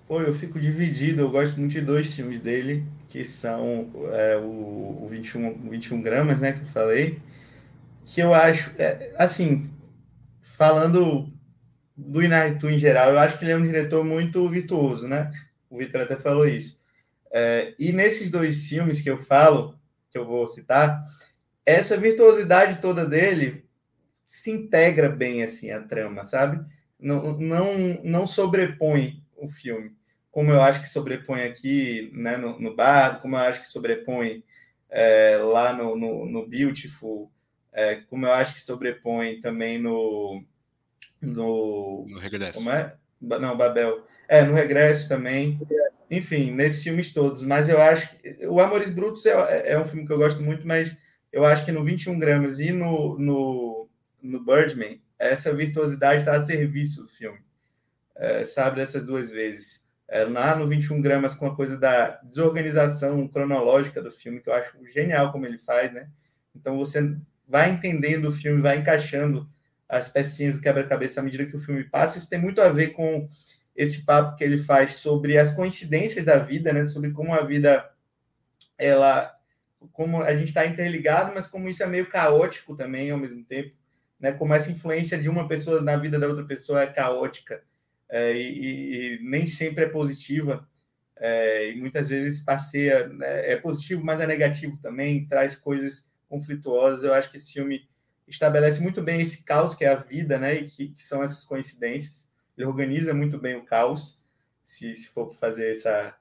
Pô, eu fico dividido, eu gosto muito de dois filmes dele, que são é, o, o 21, 21 gramas, né, que eu falei, que eu acho, é, assim, falando do Inarritu em geral, eu acho que ele é um diretor muito virtuoso, né? O Vitor até falou isso. É, e nesses dois filmes que eu falo, que eu vou citar, essa virtuosidade toda dele se integra bem assim a trama, sabe? Não, não, não sobrepõe o filme, como eu acho que sobrepõe aqui né, no, no bar, como eu acho que sobrepõe é, lá no, no, no Beautiful, é, como eu acho que sobrepõe também no. No, no Regresso. Como é? Não, Babel. É, no Regresso também. Enfim, nesses filmes todos. Mas eu acho que. O Amores Brutos é, é um filme que eu gosto muito, mas eu acho que no 21 Gramas e no, no no Birdman, essa virtuosidade está a serviço do filme. É, sabe, dessas duas vezes. É, lá no 21 gramas, com a coisa da desorganização cronológica do filme, que eu acho genial como ele faz, né? Então você vai entendendo o filme, vai encaixando as pecinhas do quebra-cabeça à medida que o filme passa. Isso tem muito a ver com esse papo que ele faz sobre as coincidências da vida, né? Sobre como a vida ela como a gente está interligado, mas como isso é meio caótico também ao mesmo tempo né, como essa influência de uma pessoa na vida da outra pessoa é caótica é, e, e, nem sempre é positiva, é, e muitas vezes passeia, né, é positivo, mas é negativo também, traz coisas conflituosas. Eu acho que esse filme estabelece muito bem esse caos que é a vida, né, e que, que são essas coincidências. Ele organiza muito bem o caos, se, se for fazer essa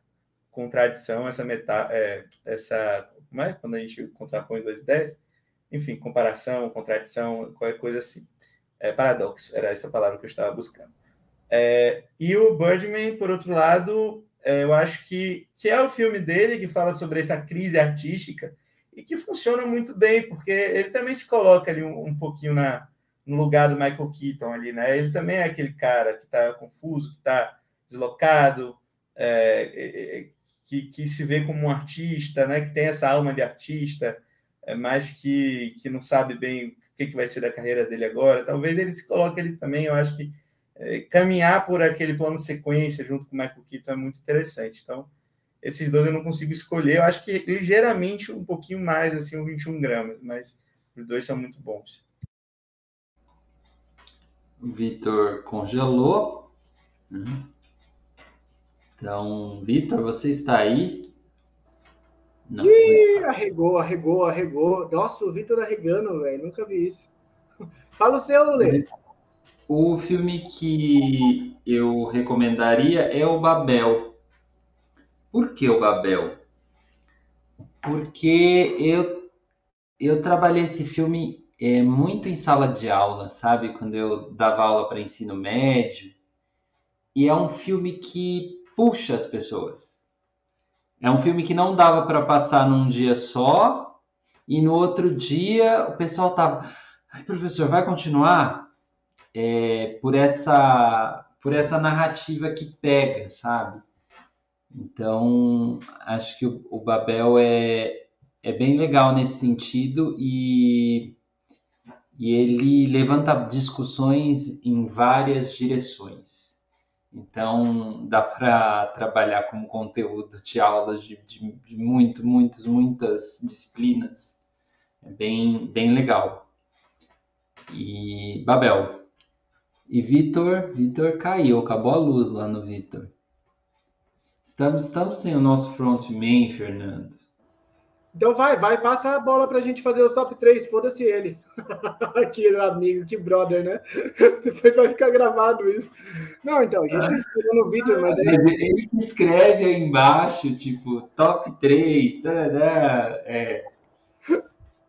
contradição, essa meta, é, essa como é quando a gente contrapõe duas ideias, enfim, comparação, contradição, qualquer coisa assim. É, paradoxo, era essa palavra que eu estava buscando. É, e o Birdman, por outro lado, é, eu acho que, que é o filme dele que fala sobre essa crise artística e que funciona muito bem, porque ele também se coloca ali um, um pouquinho na, no lugar do Michael Keaton ali, né? Ele também é aquele cara que está confuso, que está deslocado, é, é, é, que, que se vê como um artista, né? Que tem essa alma de artista, é, mas que, que não sabe bem o que, que vai ser da carreira dele agora. Talvez ele se coloque ali também. Eu acho que é, caminhar por aquele plano de sequência junto com o Michael Keaton é muito interessante. Então, esses dois eu não consigo escolher. Eu acho que ligeiramente um pouquinho mais, assim, um 21 gramas, mas os dois são muito bons. O Vitor congelou. Uhum. Então, Vitor, você está aí? Não, Ih, arregou, arregou, arregou. Nossa, o Vitor arregando, velho. Nunca vi isso. Fala o seu, Lê. O filme que eu recomendaria é o Babel. Por que o Babel? Porque eu, eu trabalhei esse filme é, muito em sala de aula, sabe? Quando eu dava aula para ensino médio. E é um filme que puxa as pessoas é um filme que não dava para passar num dia só, e no outro dia o pessoal tava, professor, vai continuar? É, por essa por essa narrativa que pega, sabe? Então, acho que o, o Babel é, é bem legal nesse sentido e, e ele levanta discussões em várias direções. Então, dá para trabalhar como conteúdo de aulas de, de, de muito, muitas, muitas disciplinas. É bem, bem legal. E Babel. E Vitor, Vitor caiu, acabou a luz lá no Vitor. Estamos, estamos sem o nosso frontman, Fernando. Então vai, vai, passa a bola para a gente fazer os top 3, foda-se ele. que amigo, que brother, né? Depois vai ficar gravado isso. Não, então, a gente tá esperando o Vitor, mas aí... Ele escreve aí embaixo, tipo, top 3, tarará, é.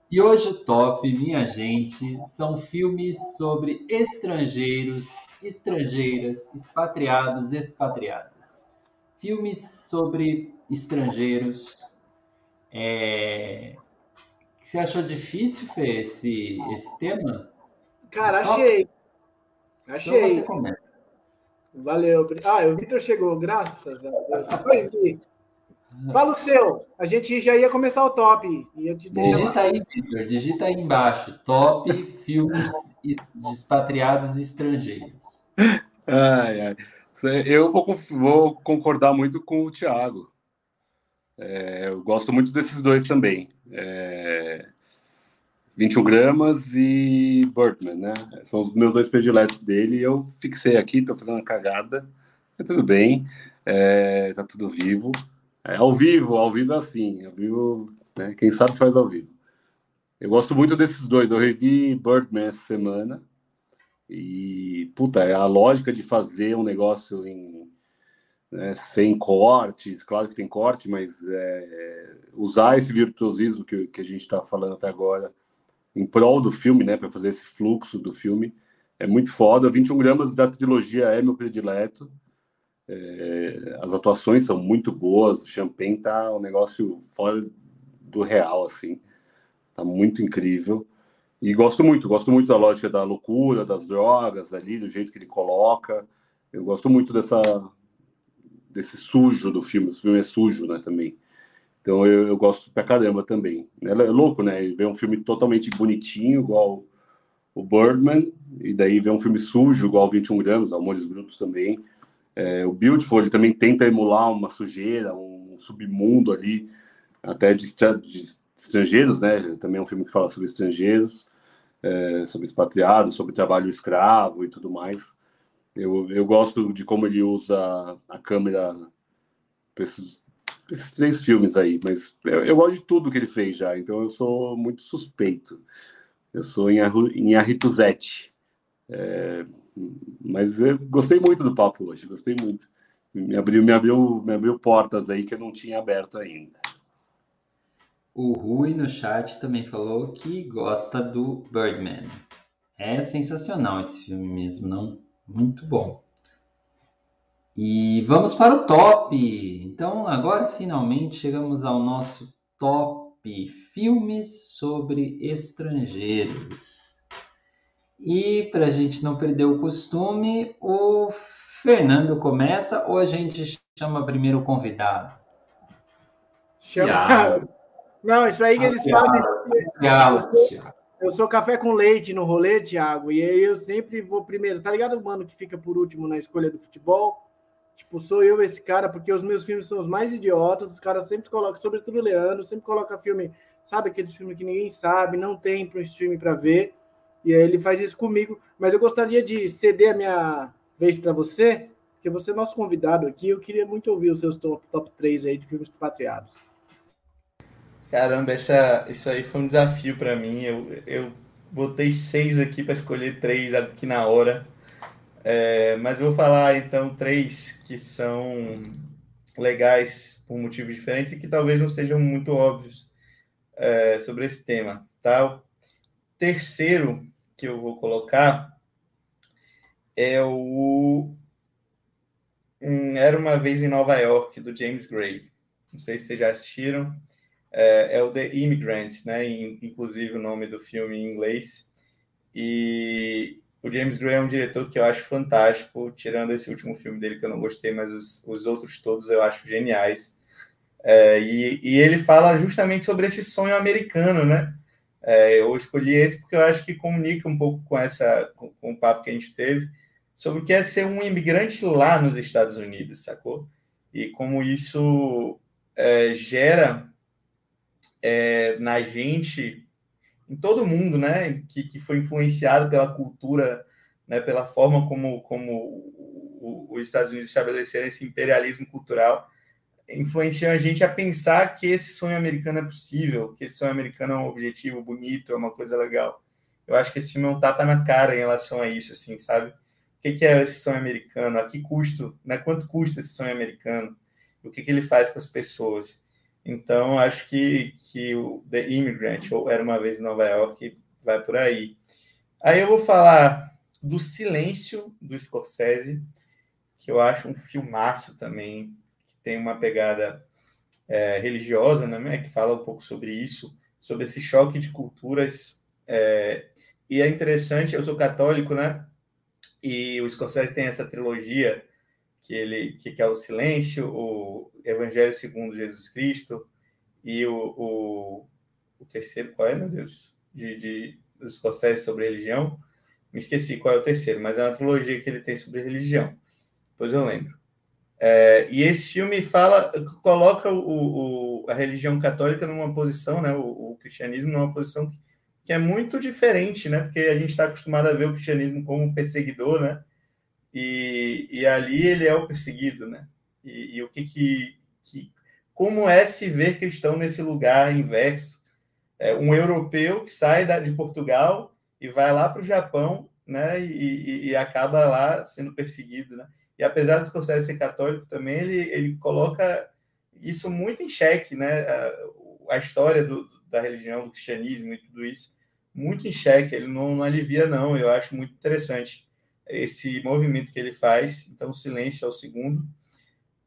E hoje o top, minha gente, são filmes sobre estrangeiros, estrangeiras, expatriados, expatriadas. Filmes sobre estrangeiros, é... Você achou difícil, Fê, esse, esse tema? Cara, achei. Achei. Então você começa. Valeu. Ah, o Vitor chegou, graças a Deus. Foi Fala o seu. A gente já ia começar o top. digita aí, Vitor. Digita aí embaixo. Top filmes expatriados estrangeiros. Ai, ai. Eu vou, vou concordar muito com o Thiago. É, eu gosto muito desses dois também. É, 21 gramas e Birdman, né? São os meus dois prediletos dele. Eu fixei aqui, tô fazendo uma cagada. Mas tudo bem. É, tá tudo vivo. É, ao vivo, ao vivo é assim. Ao vivo, né? Quem sabe faz ao vivo. Eu gosto muito desses dois. Eu revi Birdman essa semana. E, puta, é a lógica de fazer um negócio em né, sem cortes, claro que tem corte, mas é, usar esse virtuosismo que, que a gente está falando até agora em prol do filme, né, para fazer esse fluxo do filme, é muito foda. 21 gramas da trilogia é meu predileto. É, as atuações são muito boas, o Champagne tá um negócio fora do real, assim. Tá muito incrível. E gosto muito, gosto muito da lógica da loucura, das drogas ali, do jeito que ele coloca. Eu gosto muito dessa, desse sujo do filme. O filme é sujo, né, também. Então eu, eu gosto pra caramba também. É, é louco, né? Ver um filme totalmente bonitinho, igual o Birdman, e daí ver um filme sujo, igual 21 gramas, Amores Brutos também. É, o Beautiful, ele também tenta emular uma sujeira, um submundo ali, até de, de estrangeiros, né? Também é um filme que fala sobre estrangeiros, é, sobre expatriados, sobre trabalho escravo e tudo mais. Eu, eu gosto de como ele usa a câmera para esses, esses, três filmes aí, mas eu, eu, gosto de tudo que ele fez já, então eu sou muito suspeito. Eu sou em, em Arrituzete. É, mas eu gostei muito do papo hoje, gostei muito. Me abriu, me abriu, me abriu portas aí que eu não tinha aberto ainda. O Rui no chat também falou que gosta do Birdman. É sensacional esse filme mesmo, não? Muito bom. E vamos para o top. Então, agora finalmente chegamos ao nosso top filmes sobre estrangeiros. E para a gente não perder o costume, o Fernando começa ou a gente chama primeiro o convidado? Chama. Não, isso aí que eles fazem. Galo, eu sou café com leite no rolê, Thiago, e aí eu sempre vou primeiro. Tá ligado, mano, que fica por último na escolha do futebol? Tipo, sou eu esse cara, porque os meus filmes são os mais idiotas. Os caras sempre colocam, sobretudo o Leandro, sempre coloca filme, sabe, aqueles filmes que ninguém sabe, não tem para o streaming para ver. E aí ele faz isso comigo. Mas eu gostaria de ceder a minha vez para você, porque você é nosso convidado aqui. Eu queria muito ouvir os seus top, top 3 aí de filmes patriados. Caramba, essa, isso aí foi um desafio para mim. Eu, eu botei seis aqui para escolher três aqui na hora. É, mas vou falar então três que são legais por motivos diferentes e que talvez não sejam muito óbvios é, sobre esse tema. Tá? Terceiro que eu vou colocar é o um, Era uma vez em Nova York, do James Gray. Não sei se vocês já assistiram é, é o The Immigrant, né? Inclusive o nome do filme em inglês. E o James Gray é um diretor que eu acho fantástico, tirando esse último filme dele que eu não gostei, mas os, os outros todos eu acho geniais. É, e, e, ele fala justamente sobre esse sonho americano, né? É, eu escolhi esse porque eu acho que comunica um pouco com essa com, com, o papo que a gente teve sobre o que é ser um imigrante lá nos Estados Unidos, sacou? E como isso é, gera é, na gente, em todo mundo, né, que, que foi influenciado pela cultura, né, pela forma como, como os Estados Unidos estabeleceram esse imperialismo cultural, influenciam a gente a pensar que esse sonho americano é possível, que esse sonho americano é um objetivo bonito, é uma coisa legal. Eu acho que esse filme é um tapa na cara em relação a isso, assim, sabe? O que é esse sonho americano? A que custo? Né? Quanto custa esse sonho americano? O que, ele faz com as pessoas? Então, acho que, que o The Immigrant, ou Era Uma Vez em Nova York, vai por aí. Aí eu vou falar do Silêncio, do Scorsese, que eu acho um filmaço também, tem uma pegada é, religiosa, né, que fala um pouco sobre isso, sobre esse choque de culturas. É, e é interessante, eu sou católico, né? E o Scorsese tem essa trilogia que ele que, é o Silêncio, o Evangelho segundo Jesus Cristo e o, o, o terceiro, qual é, meu Deus? De, de, do Scorsese sobre religião. Me esqueci qual é o terceiro, mas é uma trilogia que ele tem sobre religião. Depois eu lembro. É, e esse filme fala, coloca o, o, a religião católica numa posição, né, o, o cristianismo numa posição que, que, é muito diferente, né, porque a gente está acostumado a ver o cristianismo como perseguidor, né, e, e ali ele é o perseguido, né, e, e o que, que, que, como é se ver cristão nesse lugar inverso, é, um europeu que sai da, de Portugal e vai lá para o Japão, né, e, e acaba lá sendo perseguido, né, e apesar do Scorsese ser católico também, ele, ele coloca isso muito em xeque, né? A, a história do, da religião, do cristianismo e tudo isso, muito em xeque. Ele não, não alivia, não. Eu acho muito interessante esse movimento que ele faz. Então, Silêncio é o segundo.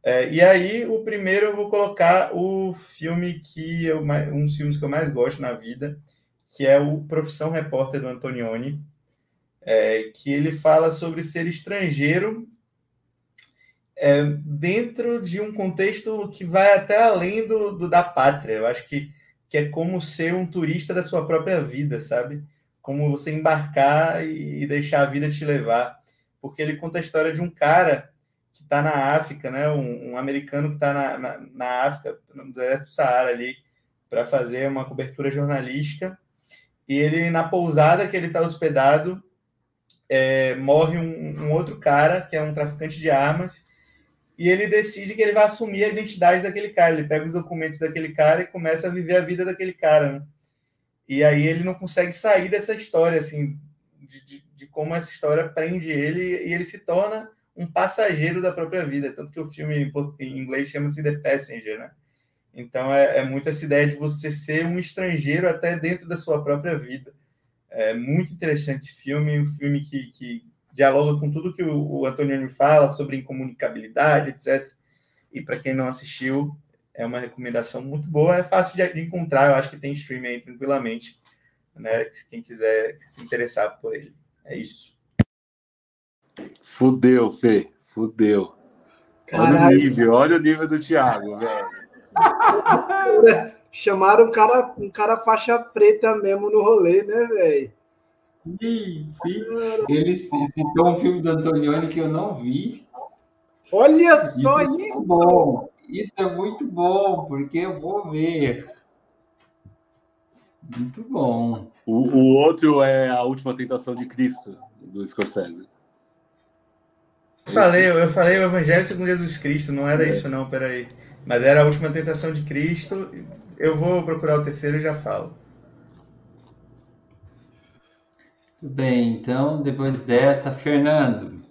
É, e aí, o primeiro eu vou colocar o filme que eu, um dos filmes que eu mais gosto na vida, que é o Profissão Repórter do Antonioni, é, que ele fala sobre ser estrangeiro é, dentro de um contexto que vai até além do, do, da pátria. Eu acho que, que é como ser um turista da sua própria vida, sabe? Como você embarcar e, e deixar a vida te levar. Porque ele conta a história de um cara que está na África, né? Um, um americano que está na, na, na, África, no deserto do Saara ali, para fazer uma cobertura jornalística. E ele, na pousada que ele está hospedado, é, morre um, um outro cara, que é um traficante de armas, e ele decide que ele vai assumir a identidade daquele cara. Ele pega os documentos daquele cara e começa a viver a vida daquele cara, né? E aí ele não consegue sair dessa história, assim, de, de, de, como essa história prende ele e ele se torna um passageiro da própria vida. Tanto que o filme em inglês chama-se The Passenger, né? Então é, é muito essa ideia de você ser um estrangeiro até dentro da sua própria vida. É muito interessante esse filme, um filme que, que dialoga com tudo que o, o Antonioni fala sobre incomunicabilidade, etc. E para quem não assistiu, é uma recomendação muito boa, é fácil de, de encontrar, eu acho que tem streaming aí tranquilamente, né? Quem quiser se interessar por ele. É isso. Fudeu, Fê, fudeu. Caralho. Olha o nível, olha o nível do Thiago, velho. Chamaram um cara, um cara faixa preta mesmo no rolê, né, velho? Sim, sim. Ele citou um filme do Antonioni que eu não vi. Olha só isso! É isso. bom. Isso é muito bom, porque eu vou ver. Muito bom. O, o outro é A Última Tentação de Cristo, do Scorsese. Eu falei, eu falei o Evangelho segundo Jesus Cristo, não era é. isso não, peraí. Mas era A Última Tentação de Cristo. Eu vou procurar o terceiro e já falo. Tudo bem, então, depois dessa, Fernando,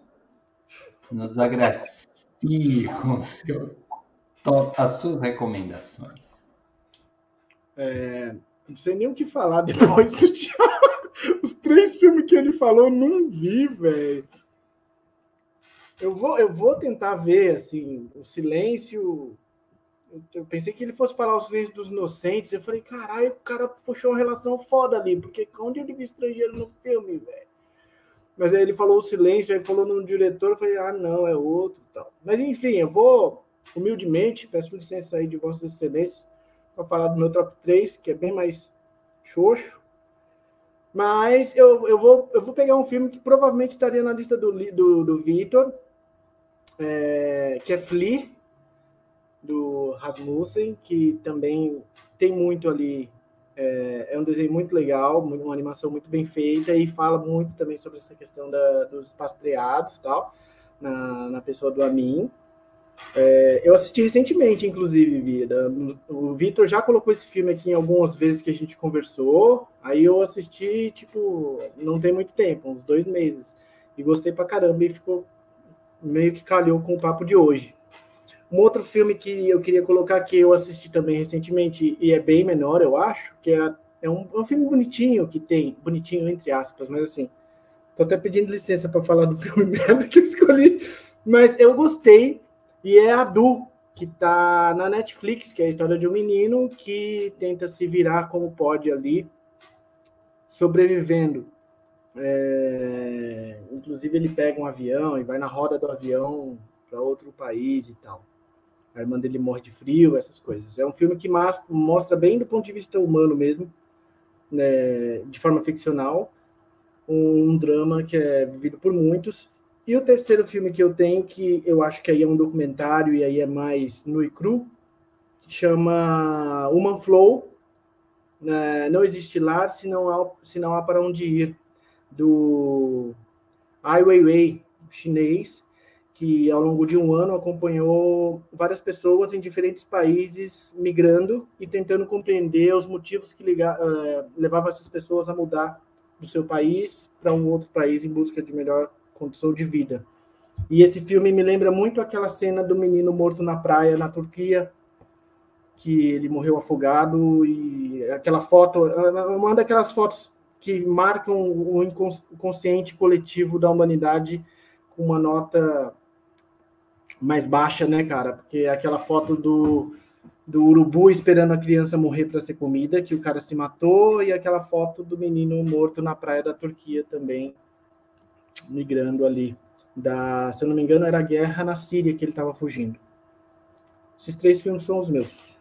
nos agracie com seu, as suas recomendações. É, não sei nem o que falar depois do Thiago. Os três filmes que ele falou, eu não vi, velho. Eu vou, eu vou tentar ver, assim, o silêncio eu pensei que ele fosse falar os silêncio dos inocentes. Eu falei, caralho, o cara puxou uma relação foda ali, porque onde ele viu estrangeiro no filme, velho? Mas aí ele falou o silêncio, aí falou num diretor, eu falei, ah, não, é outro tal. Mas enfim, eu vou, humildemente, peço licença aí de Vossas Excelências, para falar do meu top 3, que é bem mais xoxo. Mas eu, eu, vou, eu vou pegar um filme que provavelmente estaria na lista do, do, do Vitor, é, que é Flea, do Rasmussen, que também tem muito ali. É, é, um desenho muito legal, uma animação muito bem feita e fala muito também sobre essa questão da, dos expatriados tal, na, na pessoa do Amin. É, eu assisti recentemente, inclusive, Vida. O Vitor já colocou esse filme aqui em algumas vezes que a gente conversou. Aí eu assisti, tipo, não tem muito tempo, uns dois meses. E gostei pra caramba e ficou meio que calhou com o papo de hoje. Um outro filme que eu queria colocar que eu assisti também recentemente e é bem menor, eu acho, que é, é um, é um filme bonitinho que tem, bonitinho entre aspas, mas assim, tô até pedindo licença para falar do filme merda que eu escolhi, mas eu gostei e é a Du, que tá na Netflix, que é a história de um menino que tenta se virar como pode ali, sobrevivendo. É... Inclusive, ele pega um avião e vai na roda do avião para outro país e tal. A irmã dele morre de frio, essas coisas. É um filme que mostra bem do ponto de vista humano mesmo, né, de forma ficcional, um drama que é vivido por muitos e o terceiro filme que eu tenho, que eu acho que aí é um documentário e aí é mais nu e cru, chama Human Flow. Né? Não existe lar se não há, se não há para onde ir, do Ai Weiwei, chinês, que ao longo de um ano acompanhou várias pessoas em diferentes países migrando e tentando compreender os motivos que liga, uh, levavam essas pessoas a mudar do seu país para um outro país em busca de melhor condição de vida. E esse filme me lembra muito aquela cena do menino morto na praia na Turquia, que ele morreu afogado e aquela foto, uma daquelas fotos que marcam o inconsciente coletivo da humanidade com uma nota mais baixa, né, cara? Porque é aquela foto do, do urubu esperando a criança morrer para ser comida, que o cara se matou, e aquela foto do menino morto na praia da Turquia também, migrando ali. Da, se eu não me engano, era a guerra na Síria que ele estava fugindo. Esses três filmes são os meus.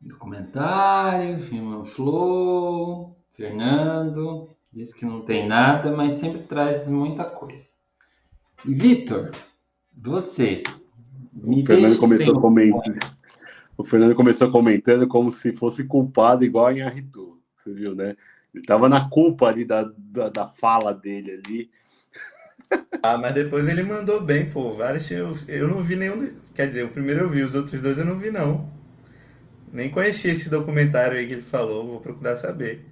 Documentário, filme Flow, Fernando, diz que não tem nada, mas sempre traz muita coisa. E Vitor, você. o Fernando começou comentando. O Fernando começou comentando como se fosse culpado igual em Arritu. Você viu, né? Ele tava na culpa ali da, da, da fala dele ali. Ah, mas depois ele mandou bem, pô. Vários eu, eu não vi nenhum. Quer dizer, o primeiro eu vi, os outros dois eu não vi, não. Nem conheci esse documentário aí que ele falou, vou procurar saber.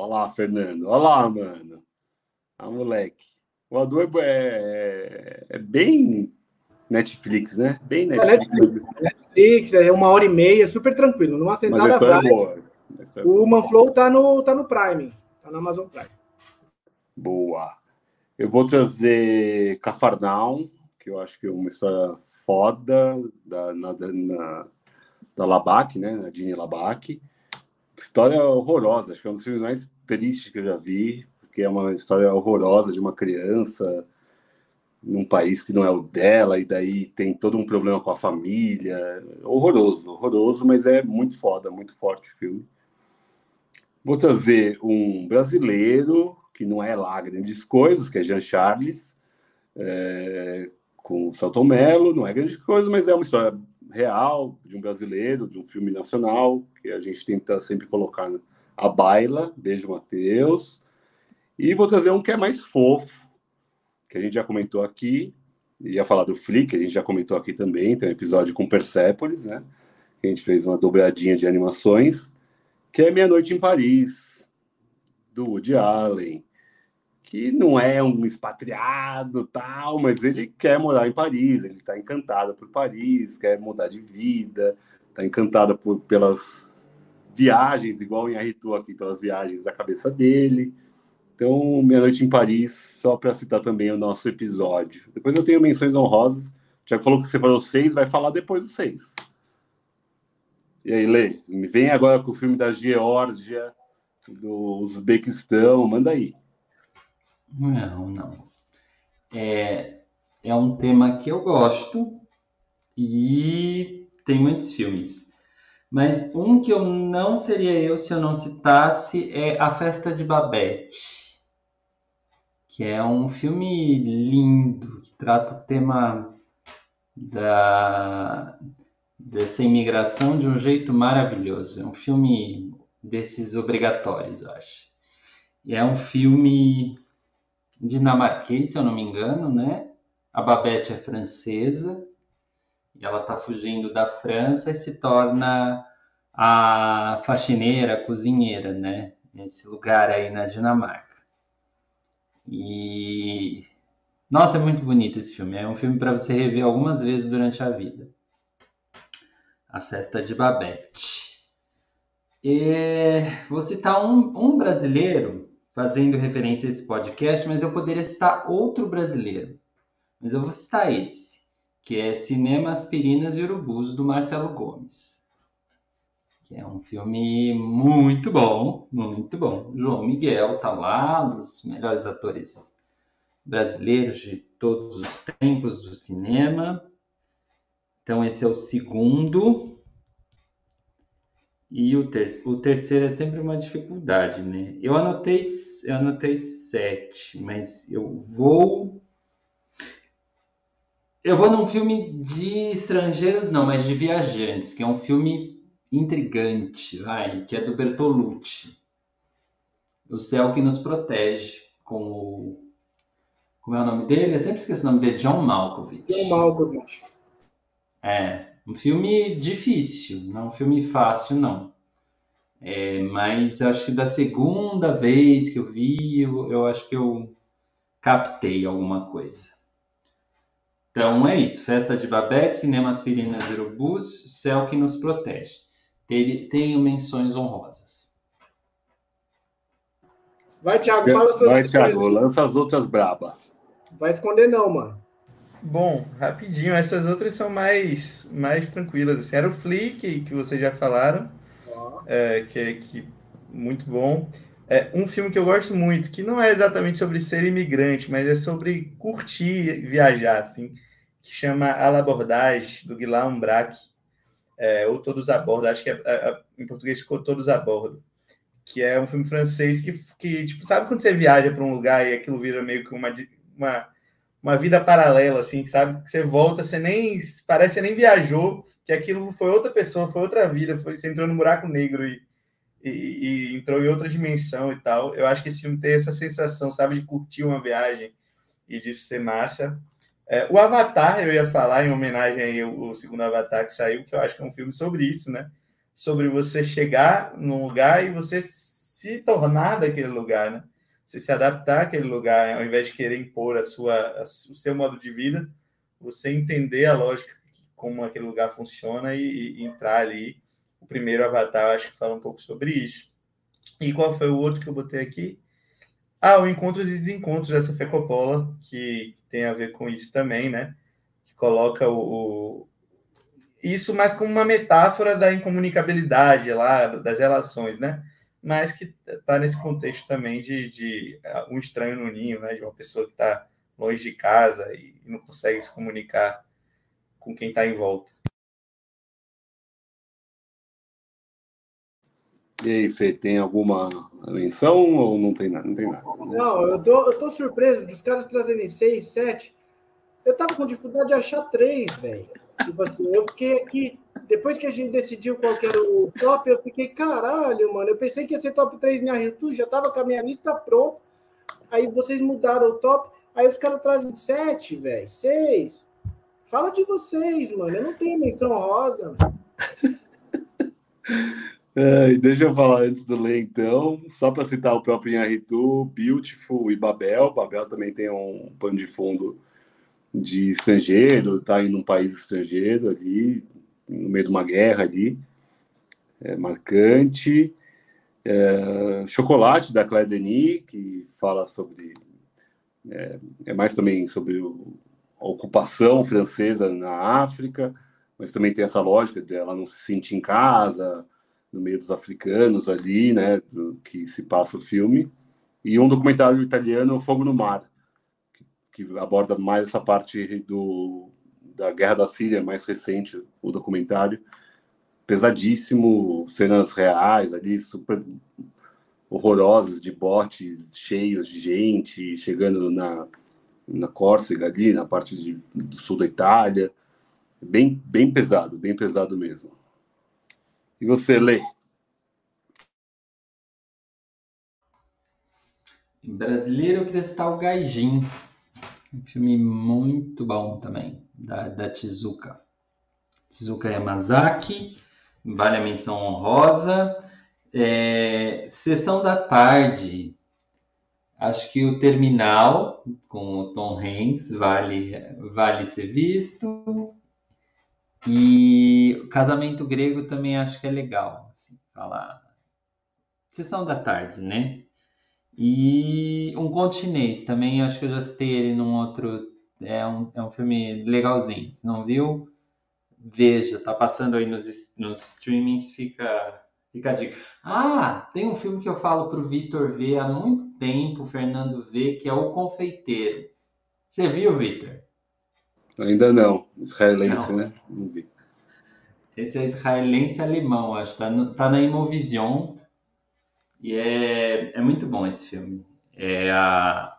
Olha lá, Fernando. Olha lá, mano. Ah, moleque. O Adu é, é, é, bem Netflix, né? Bem Netflix. É Netflix, Netflix, é uma hora e meia, super tranquilo. Numa sentada vai. É o Manflow tá no, tá no Prime, tá no Amazon Prime. Boa. Eu vou trazer Cafarnaum, que eu acho que é uma história foda da, na, na, da Labac, né? Na Dini Labac. História horrorosa, acho que é um dos filmes mais tristes que eu já vi, porque é uma história horrorosa de uma criança num país que não é o dela, e daí tem todo um problema com a família. Horroroso, horroroso, mas é muito foda, muito forte o filme. Vou trazer um brasileiro, que não é lá grandes coisas, que é Jean Charles, é, com o Celton Mello, não é grande coisa, mas é uma história real de um brasileiro, de um filme nacional, que a gente tenta sempre colocar a baila, Beijo Mateus. E vou trazer um que é mais fofo, que a gente já comentou aqui, ia falar do Flick, a gente já comentou aqui também, tem um episódio com Persepolis, né? A gente fez uma dobradinha de animações que é Meia Noite em Paris, do Woody Allen, que não é um expatriado tal, mas ele quer morar em Paris, ele está encantado por Paris, quer mudar de vida, está encantado por, pelas viagens, igual em Arritu aqui, pelas viagens da cabeça dele. Então, Meia Noite em Paris, só para citar também o nosso episódio. Depois eu tenho menções honrosas. Tiago falou que separou seis, vai falar depois dos seis. E aí, Lê, vem agora com o filme da Geórgia, do Uzbequistão, manda aí. Não, não. É, é um tema que eu gosto e tem muitos filmes. Mas um que eu não seria eu se eu não citasse é A Festa de Babette, que é um filme lindo que trata o tema da dessa imigração de um jeito maravilhoso. É um filme desses obrigatórios, eu acho. E é um filme dinamarquês, se eu não me engano, né? A Babette é francesa e ela está fugindo da França e se torna a faxineira, a cozinheira, né? Nesse lugar aí na Dinamarca. E nossa, é muito bonito esse filme. É um filme para você rever algumas vezes durante a vida. A Festa de Babette. E vou citar um, um brasileiro fazendo referência a esse podcast, mas eu poderia citar outro brasileiro. Mas eu vou citar esse, que é Cinema, Aspirinas e Urubus, do Marcelo Gomes. Que é um filme muito bom, muito bom. João Miguel tá lá, dos melhores atores brasileiros de todos os tempos do cinema. Então esse é o segundo. E o, ter o terceiro é sempre uma dificuldade, né? Eu anotei, eu anotei sete, mas eu vou. Eu vou num filme de estrangeiros, não, mas de viajantes, que é um filme intrigante, vai, que é do Bertolucci. O Céu que Nos Protege, com o. Como é o nome dele? Eu sempre esqueço o nome dele, John Malkovich. John Malkovich. É, um filme difícil, não um filme fácil, não. É, mas eu acho que da segunda vez que eu vi, eu, eu acho que eu captei alguma coisa. Então é isso. Festa de Babette, Cinema Aspirinas e Urubus, Céu que nos protege. Tenho menções honrosas. Vai, Thiago, fala suas Vai, Thiago, lança as outras braba. Vai esconder não, mano. Bom, rapidinho, essas outras são mais, mais tranquilas. Assim. Era o Flea, que, que vocês já falaram, é, que é que, muito bom. É um filme que eu gosto muito, que não é exatamente sobre ser imigrante, mas é sobre curtir viajar, assim, que chama A L'Abordage, do Guillaume Braque, é, ou Todos a Bordo, acho que é, é, em português ficou Todos a Bordo, que é um filme francês que, que tipo, sabe quando você viaja para um lugar e aquilo vira meio que uma, uma uma vida paralela, assim, sabe? Que você volta, você nem. Parece que você nem viajou, que aquilo foi outra pessoa, foi outra vida, foi, você entrou no buraco negro e, e, e, entrou em outra dimensão e tal. Eu acho que esse filme tem essa sensação, sabe, de curtir uma viagem e disso ser massa. É, o Avatar, eu ia falar em homenagem aí ao segundo Avatar que saiu, que eu acho que é um filme sobre isso, né? Sobre você chegar num lugar e você se tornar daquele lugar, né? Você se adaptar àquele lugar, ao invés de querer impor a sua, a, o seu modo de vida, você entender a lógica, como aquele lugar funciona e, e entrar ali. O primeiro Avatar, acho que fala um pouco sobre isso. E qual foi o outro que eu botei aqui? Ah, o Encontros e Desencontros da Sofia Coppola, que tem a ver com isso também, né? Que coloca o, o isso mais como uma metáfora da incomunicabilidade lá, das relações, né? Mas que está nesse contexto também de, de, é, um estranho no ninho, né? De uma pessoa que está longe de casa e não consegue se comunicar com quem está em volta. E aí, Fê, tem alguma menção ou não tem nada? Não tem nada. Não, eu tô, eu tô surpreso dos caras trazerem seis, sete. Eu tava com dificuldade de achar três, velho. Tipo assim, eu fiquei aqui. Depois que a gente decidiu qual era o top, eu fiquei, caralho, mano. Eu pensei que ia ser top 3 minha Rio, já tava com a minha lista pronta. Aí vocês mudaram o top. Aí os caras trazem sete, velho. Seis. Fala de vocês, mano. Eu não tenho menção rosa. É, deixa eu falar antes do Lê, então, só para citar o próprio Inharitu, Beautiful e Babel. Babel também tem um pano de fundo de estrangeiro, tá em um país estrangeiro ali, no meio de uma guerra ali, é marcante. É, Chocolate, da Claire Denis, que fala sobre. É, é mais também sobre o, a ocupação francesa na África, mas também tem essa lógica dela não se sentir em casa, no meio dos africanos ali, né, do, que se passa o filme. E um documentário italiano, Fogo no Mar, que aborda mais essa parte do, da guerra da Síria, mais recente, o documentário. Pesadíssimo, cenas reais ali, super horrorosas, de botes cheios de gente, chegando na, na Córcega ali, na parte de, do sul da Itália. Bem, bem pesado, bem pesado mesmo. E você, Lê? Brasileiro, eu queria citar o Gaijin. Um filme muito bom também, da, da Tizuka. Tizuka Yamazaki, vale a menção honrosa. É, Sessão da Tarde, acho que o Terminal, com o Tom Hanks, vale, vale ser visto. E o Casamento Grego também acho que é legal, assim, falar. Sessão da Tarde, né? E um conto chinês também, acho que eu já citei ele num outro. É um, é um filme legalzinho. Se não viu, veja, tá passando aí nos, nos streamings, fica, fica a dica. Ah, tem um filme que eu falo pro Vitor ver há muito tempo, o Fernando vê, que é O Confeiteiro. Você viu, Vitor? Ainda não. Israelense, não. né? Não vi. Esse é israelense alemão, acho. Tá, no, tá na Imovision. E é, é muito bom esse filme. É a,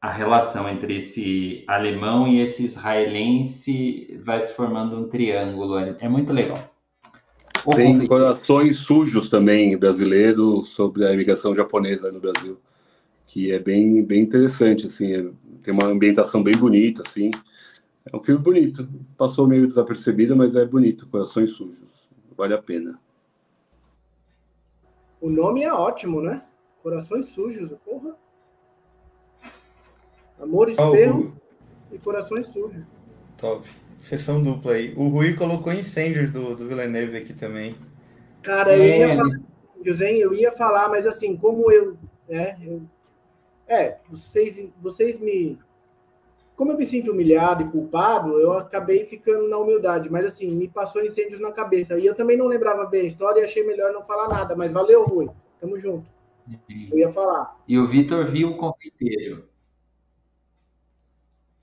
a relação entre esse alemão e esse israelense vai se formando um triângulo. É, muito legal. O Tem confeiteiro. Corações Sujos também, brasileiro, sobre a imigração japonesa no Brasil, que é bem, bem interessante, assim, é, tem uma ambientação bem bonita, assim, é um filme bonito, passou meio desapercebido, mas é bonito, Corações Sujos, vale a pena. O nome é ótimo, né? Corações Sujos, porra. Amor, Esperro oh, e Corações Sujos. Top. Sessão dupla aí. O Rui colocou Incêndios do, do Villeneuve aqui também. Cara, eu é, ia falar, José, eu ia falar, mas assim, como eu, né, eu, é, vocês, vocês me, como eu me sinto humilhado e culpado, eu acabei ficando na humildade, mas assim, me passou incêndios na cabeça. E eu também não lembrava bem a história e achei melhor não falar nada, mas valeu, Rui. Tamo junto. Eu ia falar. E o Vitor viu o confeiteiro.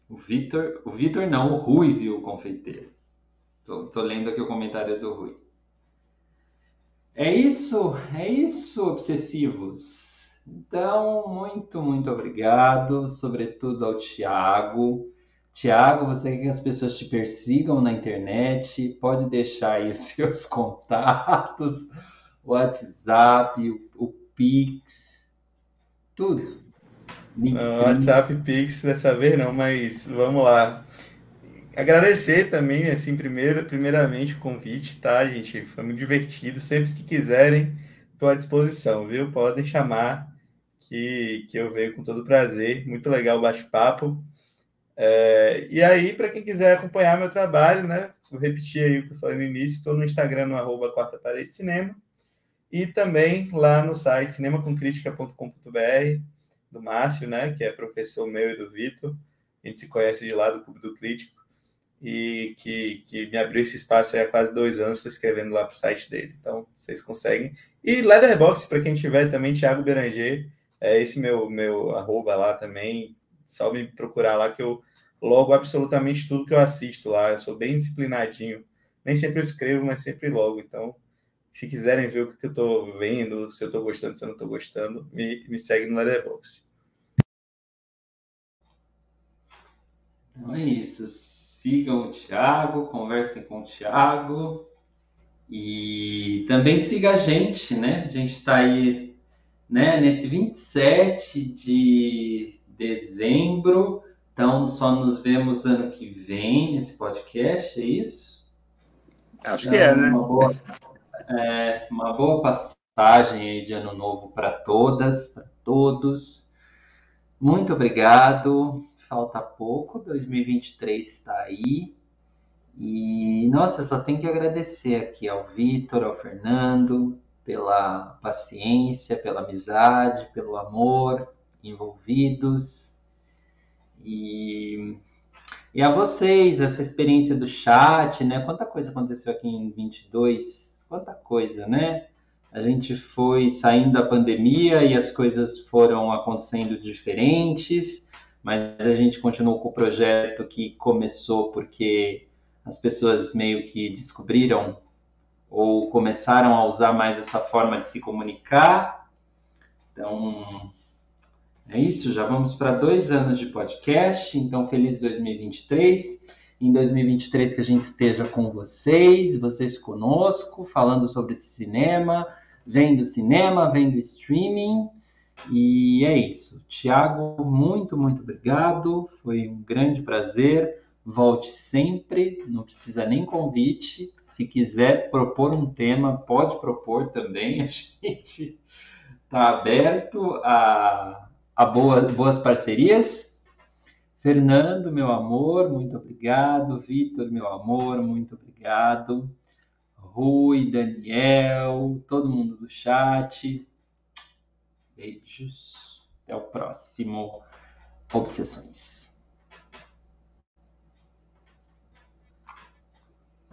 O Vitor, o Vitor não, o Rui viu o confeiteiro. Tô, tô lendo aqui o comentário do Rui. É isso, é isso, obsessivos. Então, muito, muito obrigado, sobretudo ao Tiago. Tiago, você quer que as pessoas te persigam na internet? Pode deixar aí os seus contatos, o WhatsApp, o, o Pix, tudo. Não, WhatsApp Pix dessa vez não, mas vamos lá. Agradecer também, assim, primeiro, primeiramente o convite, tá, gente? Foi muito divertido. Sempre que quiserem, estou à disposição, viu? Podem chamar que, que eu venho com todo prazer. Muito legal o bate-papo. É, e aí, para quem quiser acompanhar meu trabalho, né? Vou repetir aí o que eu falei no início, estou no Instagram, no arroba Quarta Parede Cinema, e também lá no site cinemacomcritica.com.br do Márcio, né, que é professor meu e do Vitor. A gente se conhece de lá do Clube do Crítico e que, que me abriu esse espaço há quase dois anos, estou escrevendo lá para o site dele. Então, vocês conseguem. E Leatherbox, para quem tiver também, Thiago Beranger, é esse meu, meu arroba lá também. Só me procurar lá que eu logo absolutamente tudo que eu assisto lá. Eu sou bem disciplinadinho. Nem sempre eu escrevo, mas sempre logo. Então, se quiserem ver o que eu estou vendo, se eu estou gostando, se eu não estou gostando, me, me segue no Leatherbox. Então é isso. Sigam o Thiago, conversem com o Thiago. E também siga a gente, né? A gente está aí né, nesse 27 de dezembro. Então, só nos vemos ano que vem nesse podcast, é isso? Acho então, que é, né? Uma boa, é, uma boa passagem aí de ano novo para todas, para todos. Muito obrigado. Falta pouco, 2023 está aí. E nossa, eu só tenho que agradecer aqui ao Vitor, ao Fernando, pela paciência, pela amizade, pelo amor envolvidos. E, e a vocês, essa experiência do chat, né? Quanta coisa aconteceu aqui em 22 quanta coisa, né? A gente foi saindo da pandemia e as coisas foram acontecendo diferentes, mas a gente continuou com o projeto que começou porque as pessoas meio que descobriram ou começaram a usar mais essa forma de se comunicar. Então, é isso, já vamos para dois anos de podcast, então feliz 2023 em 2023 que a gente esteja com vocês, vocês conosco, falando sobre cinema, vendo cinema, vendo streaming E é isso. Tiago, muito, muito obrigado. Foi um grande prazer. Volte sempre, não precisa nem convite. Se quiser propor um tema, pode propor também. A gente está aberto a, a boa, boas parcerias. Fernando, meu amor, muito obrigado. Vitor, meu amor, muito obrigado. Rui, Daniel, todo mundo do chat. Beijos. Até o próximo Obsessões.